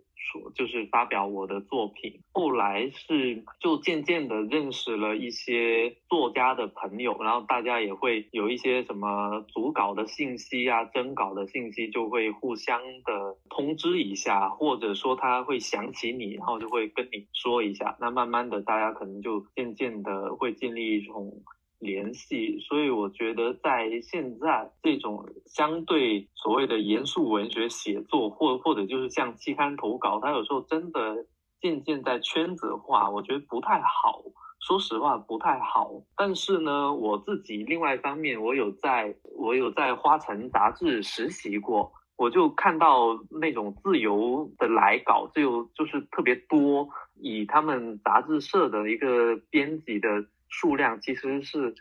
就是发表我的作品，后来是就渐渐的认识了一些作家的朋友，然后大家也会有一些什么组稿的信息啊、征稿的信息，就会互相的通知一下，或者说他会想起你，然后就会跟你说一下。那慢慢的，大家可能就渐渐的会建立一种。联系，所以我觉得在现在这种相对所谓的严肃文学写作，或或者就是像期刊投稿，它有时候真的渐渐在圈子化，我觉得不太好。说实话，不太好。但是呢，我自己另外一方面，我有在我有在花城杂志实习过，我就看到那种自由的来稿，就就是特别多，以他们杂志社的一个编辑的。数量其实是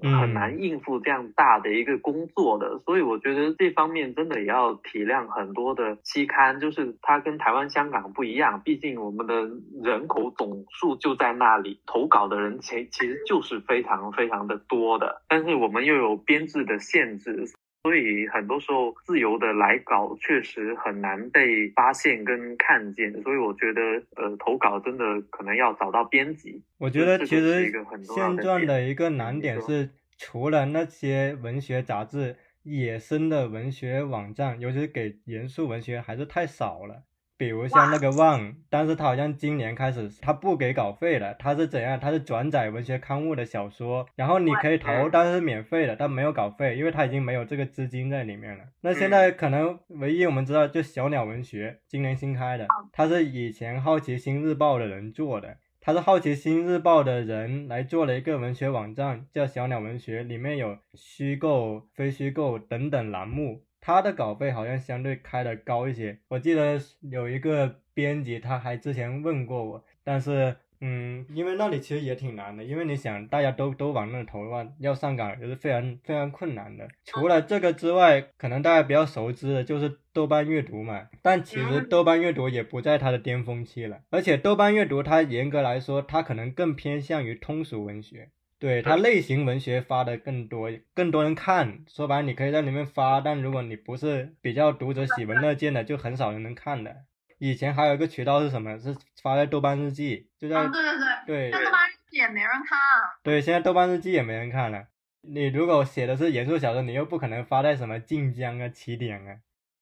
很难应付这样大的一个工作的，所以我觉得这方面真的也要体谅很多的期刊，就是它跟台湾、香港不一样，毕竟我们的人口总数就在那里，投稿的人其其实就是非常非常的多的，但是我们又有编制的限制。所以很多时候自由的来稿确实很难被发现跟看见，所以我觉得呃投稿真的可能要找到编辑。我觉得其实现状的一个难点是，除了那些文学杂志，野生的文学网站，尤其是给严肃文学还是太少了。比如像那个旺，但是他好像今年开始他不给稿费了，他是怎样？他是转载文学刊物的小说，然后你可以投，但是免费的，但没有稿费，因为他已经没有这个资金在里面了。那现在可能唯一我们知道就小鸟文学，今年新开的，他是以前好奇心日报的人做的，他是好奇心日报的人来做了一个文学网站，叫小鸟文学，里面有虚构、非虚构等等栏目。他的稿费好像相对开的高一些，我记得有一个编辑，他还之前问过我，但是，嗯，因为那里其实也挺难的，因为你想大家都都往那投的话，要上岗也是非常非常困难的。除了这个之外，可能大家比较熟知的就是豆瓣阅读嘛，但其实豆瓣阅读也不在它的巅峰期了，而且豆瓣阅读它严格来说，它可能更偏向于通俗文学。对它类型文学发的更多，更多人看。说白了，你可以在里面发，但如果你不是比较读者喜闻乐见的，就很少人能看的。以前还有一个渠道是什么？是发在豆瓣日记，就在啊，对对对，对但豆瓣日记也没人看。对，现在豆瓣日记也没人看了。你如果写的是严肃小说，你又不可能发在什么晋江啊、起点啊，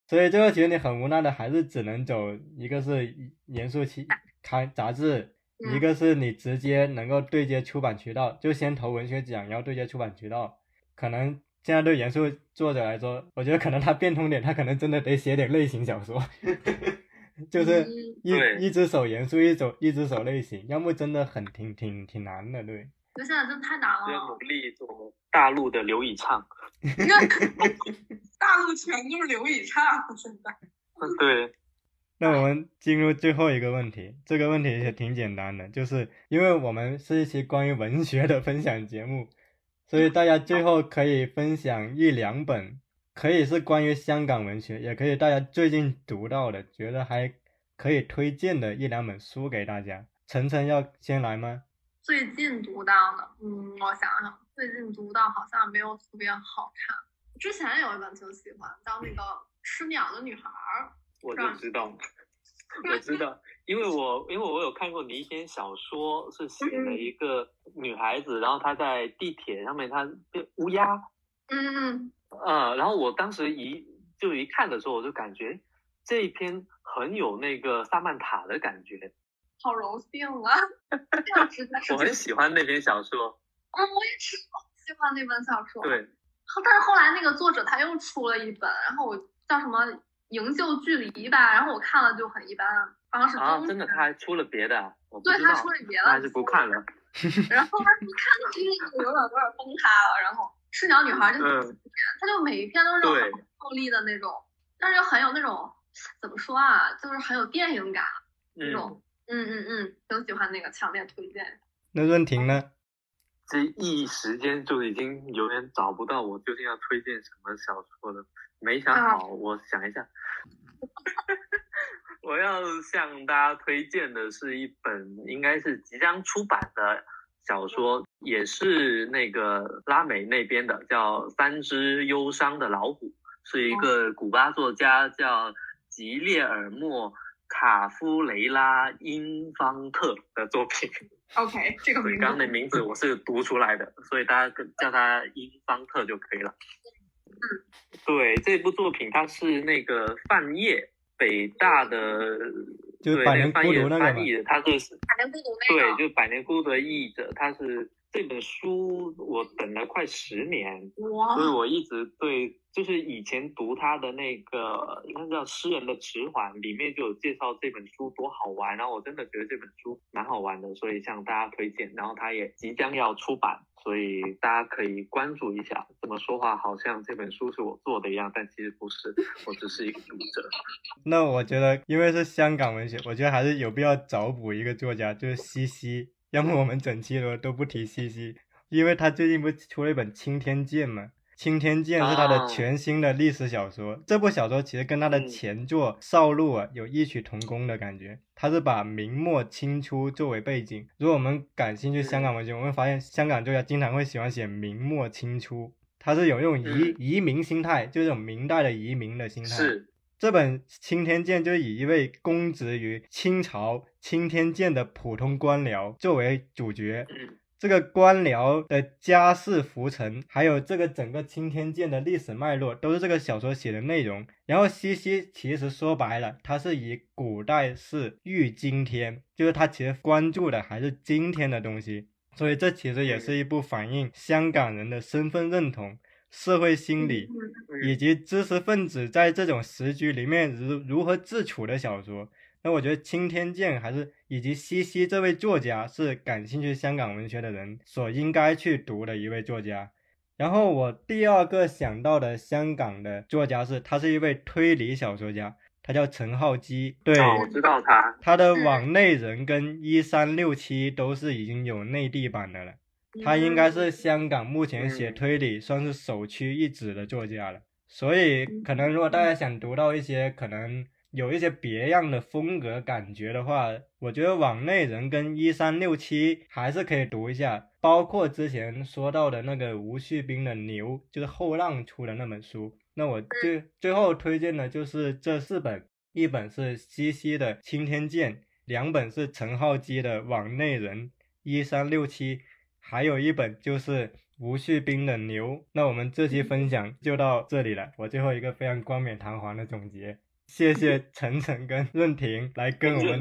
所以最后其实你很无奈的，还是只能走一个是严肃期刊杂志，嗯一个是你直接能够对接出版渠道，就先投文学奖，然后对接出版渠道。可能现在对严肃作者来说，我觉得可能他变通点，他可能真的得写点类型小说，就是嗯一一只手严肃，一手一只手类型，要么真的很挺挺挺难的，对。就现在真太难了要努了，力做大陆的刘以畅。大陆全都是刘以畅，现在。嗯，对，那我们进入最后一个问题，这个问题也挺简单的，就是因为我们是一期关于文学的分享节目，所以大家最后可以分享一两本，可以是关于香港文学，也可以大家最近读到的，觉得还可以推荐的一两本书给大家。晨晨要先来吗？最近读到的，嗯，我想想，最近读到好像没有特别好看。之前有一本挺喜欢，叫那个《吃鸟的女孩儿》。我就知道，我知道，因为我因为我有看过你一篇小说，是写了一个女孩子，然后她在地铁上面，她变乌鸦，嗯嗯，呃，然后我当时一就一看的时候，我就感觉这一篇很有那个萨曼塔的感觉，好荣幸啊！我很喜欢那篇小说，嗯，我也是好喜欢那本小说。对，但是后来那个作者他又出了一本，然后我叫什么《营救距离》吧，然后我看了就很一般，好像是真的，他还出了别的对他出了别的，那还是不看了，然后他一看就这个有点有点崩塌了，然后赤鸟女孩就嗯他就每一篇都是那种对很暴力的那种，但是又很有那种怎么说啊，就是很有电影感那嗯，种。嗯嗯嗯，挺喜欢那个，强烈推荐。那润婷呢？这一时间就已经有点找不到我究竟要推荐什么小说了，没想啊好，我想一下。我要向大家推荐的是一本应该是即将出版的小说，也是那个拉美那边的，叫《三只忧伤的老虎》，是一个古巴作家叫吉列尔莫·卡夫雷拉·因方特的作品。OK，这个对，名刚刚的名字我是读出来的，所以大家叫他英方特就可以了。嗯，对，这部作品它是那个范晔，北大的对就是百年那个范晔孤独那个翻译的，他是百年孤独那对，就是《百年孤独》的译者，他是这本书我等了快十年，哇。所以我一直对，就是以前读他的那个应该叫《诗人的迟缓》，里面就有介绍这本书多好玩，然后我真的觉得这本书蛮好玩的，所以向大家推荐。然后他也即将要出版，所以大家可以关注一下。这么说话好像这本书是我做的一样，但其实不是，我只是一个读者。那我觉得，因为是香港文学，我觉得还是有必要找补一个作家，就是西西。要么我们整期都都不提西西，因为他最近不是出了一本《青天剑》嘛，《青天剑》是他的啊全新的历史小说。这部小说其实跟他的嗯前作《少路》啊有异曲同工的感觉，他是把明末清初作为背景。如果我们感兴趣香港文学，我们会发现香港作家经常会喜欢写明末清初，他是有那种移、嗯移民心态，就是这种明代的移民的心态。是，这本《青天剑》就是以一位公职于清朝青天剑的普通官僚作为主角。嗯这个官僚的家世浮沉，还有这个整个青天剑的历史脉络，都是这个小说写的内容。然后西西其实说白了，他是以古代是喻今天，就是他其实关注的还是今天的东西。所以这其实也是一部反映香港人的身份认同、社会心理。以及知识分子在这种时局里面如如何自处的小说。那我觉得青天剑还是以及西西这位作家是感兴趣香港文学的人所应该去读的一位作家。然后我第二个想到的香港的作家是，他是一位推理小说家，他叫陈浩基。对，哦，我知道他，他的《网内人》跟一三六七都是已经有内地版的了。他应该是香港目前写嗯推理算是首屈一指的作家了，所以可能如果大家想读到一些可能有一些别样的风格感觉的话，我觉得网内人跟一三六七还是可以读一下，包括之前说到的那个吴旭斌的牛，就是后浪出的那本书。那我最最后推荐的就是这四本，一本是西西的《青天剑》，两本是陈浩基的《网内人》，一三六七，还有一本就是吴旭斌的牛。那我们这期分享就到这里了，我最后一个非常冠冕堂皇的总结，谢谢晨晨跟润婷来跟我们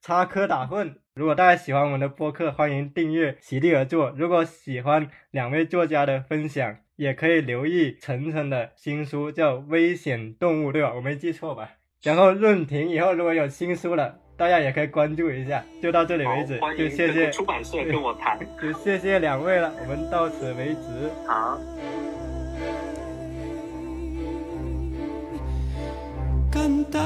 插科打诨。如果大家喜欢我们的播客，欢迎订阅席地而坐。如果喜欢两位作家的分享，也可以留意晨晨的新书，叫《危险动物》，对吧？我没记错吧？然后润婷以后如果有新书了，大家也可以关注一下。就到这里为止，就谢谢出版社跟我谈，就谢谢两位了。我们到此为止。好。感到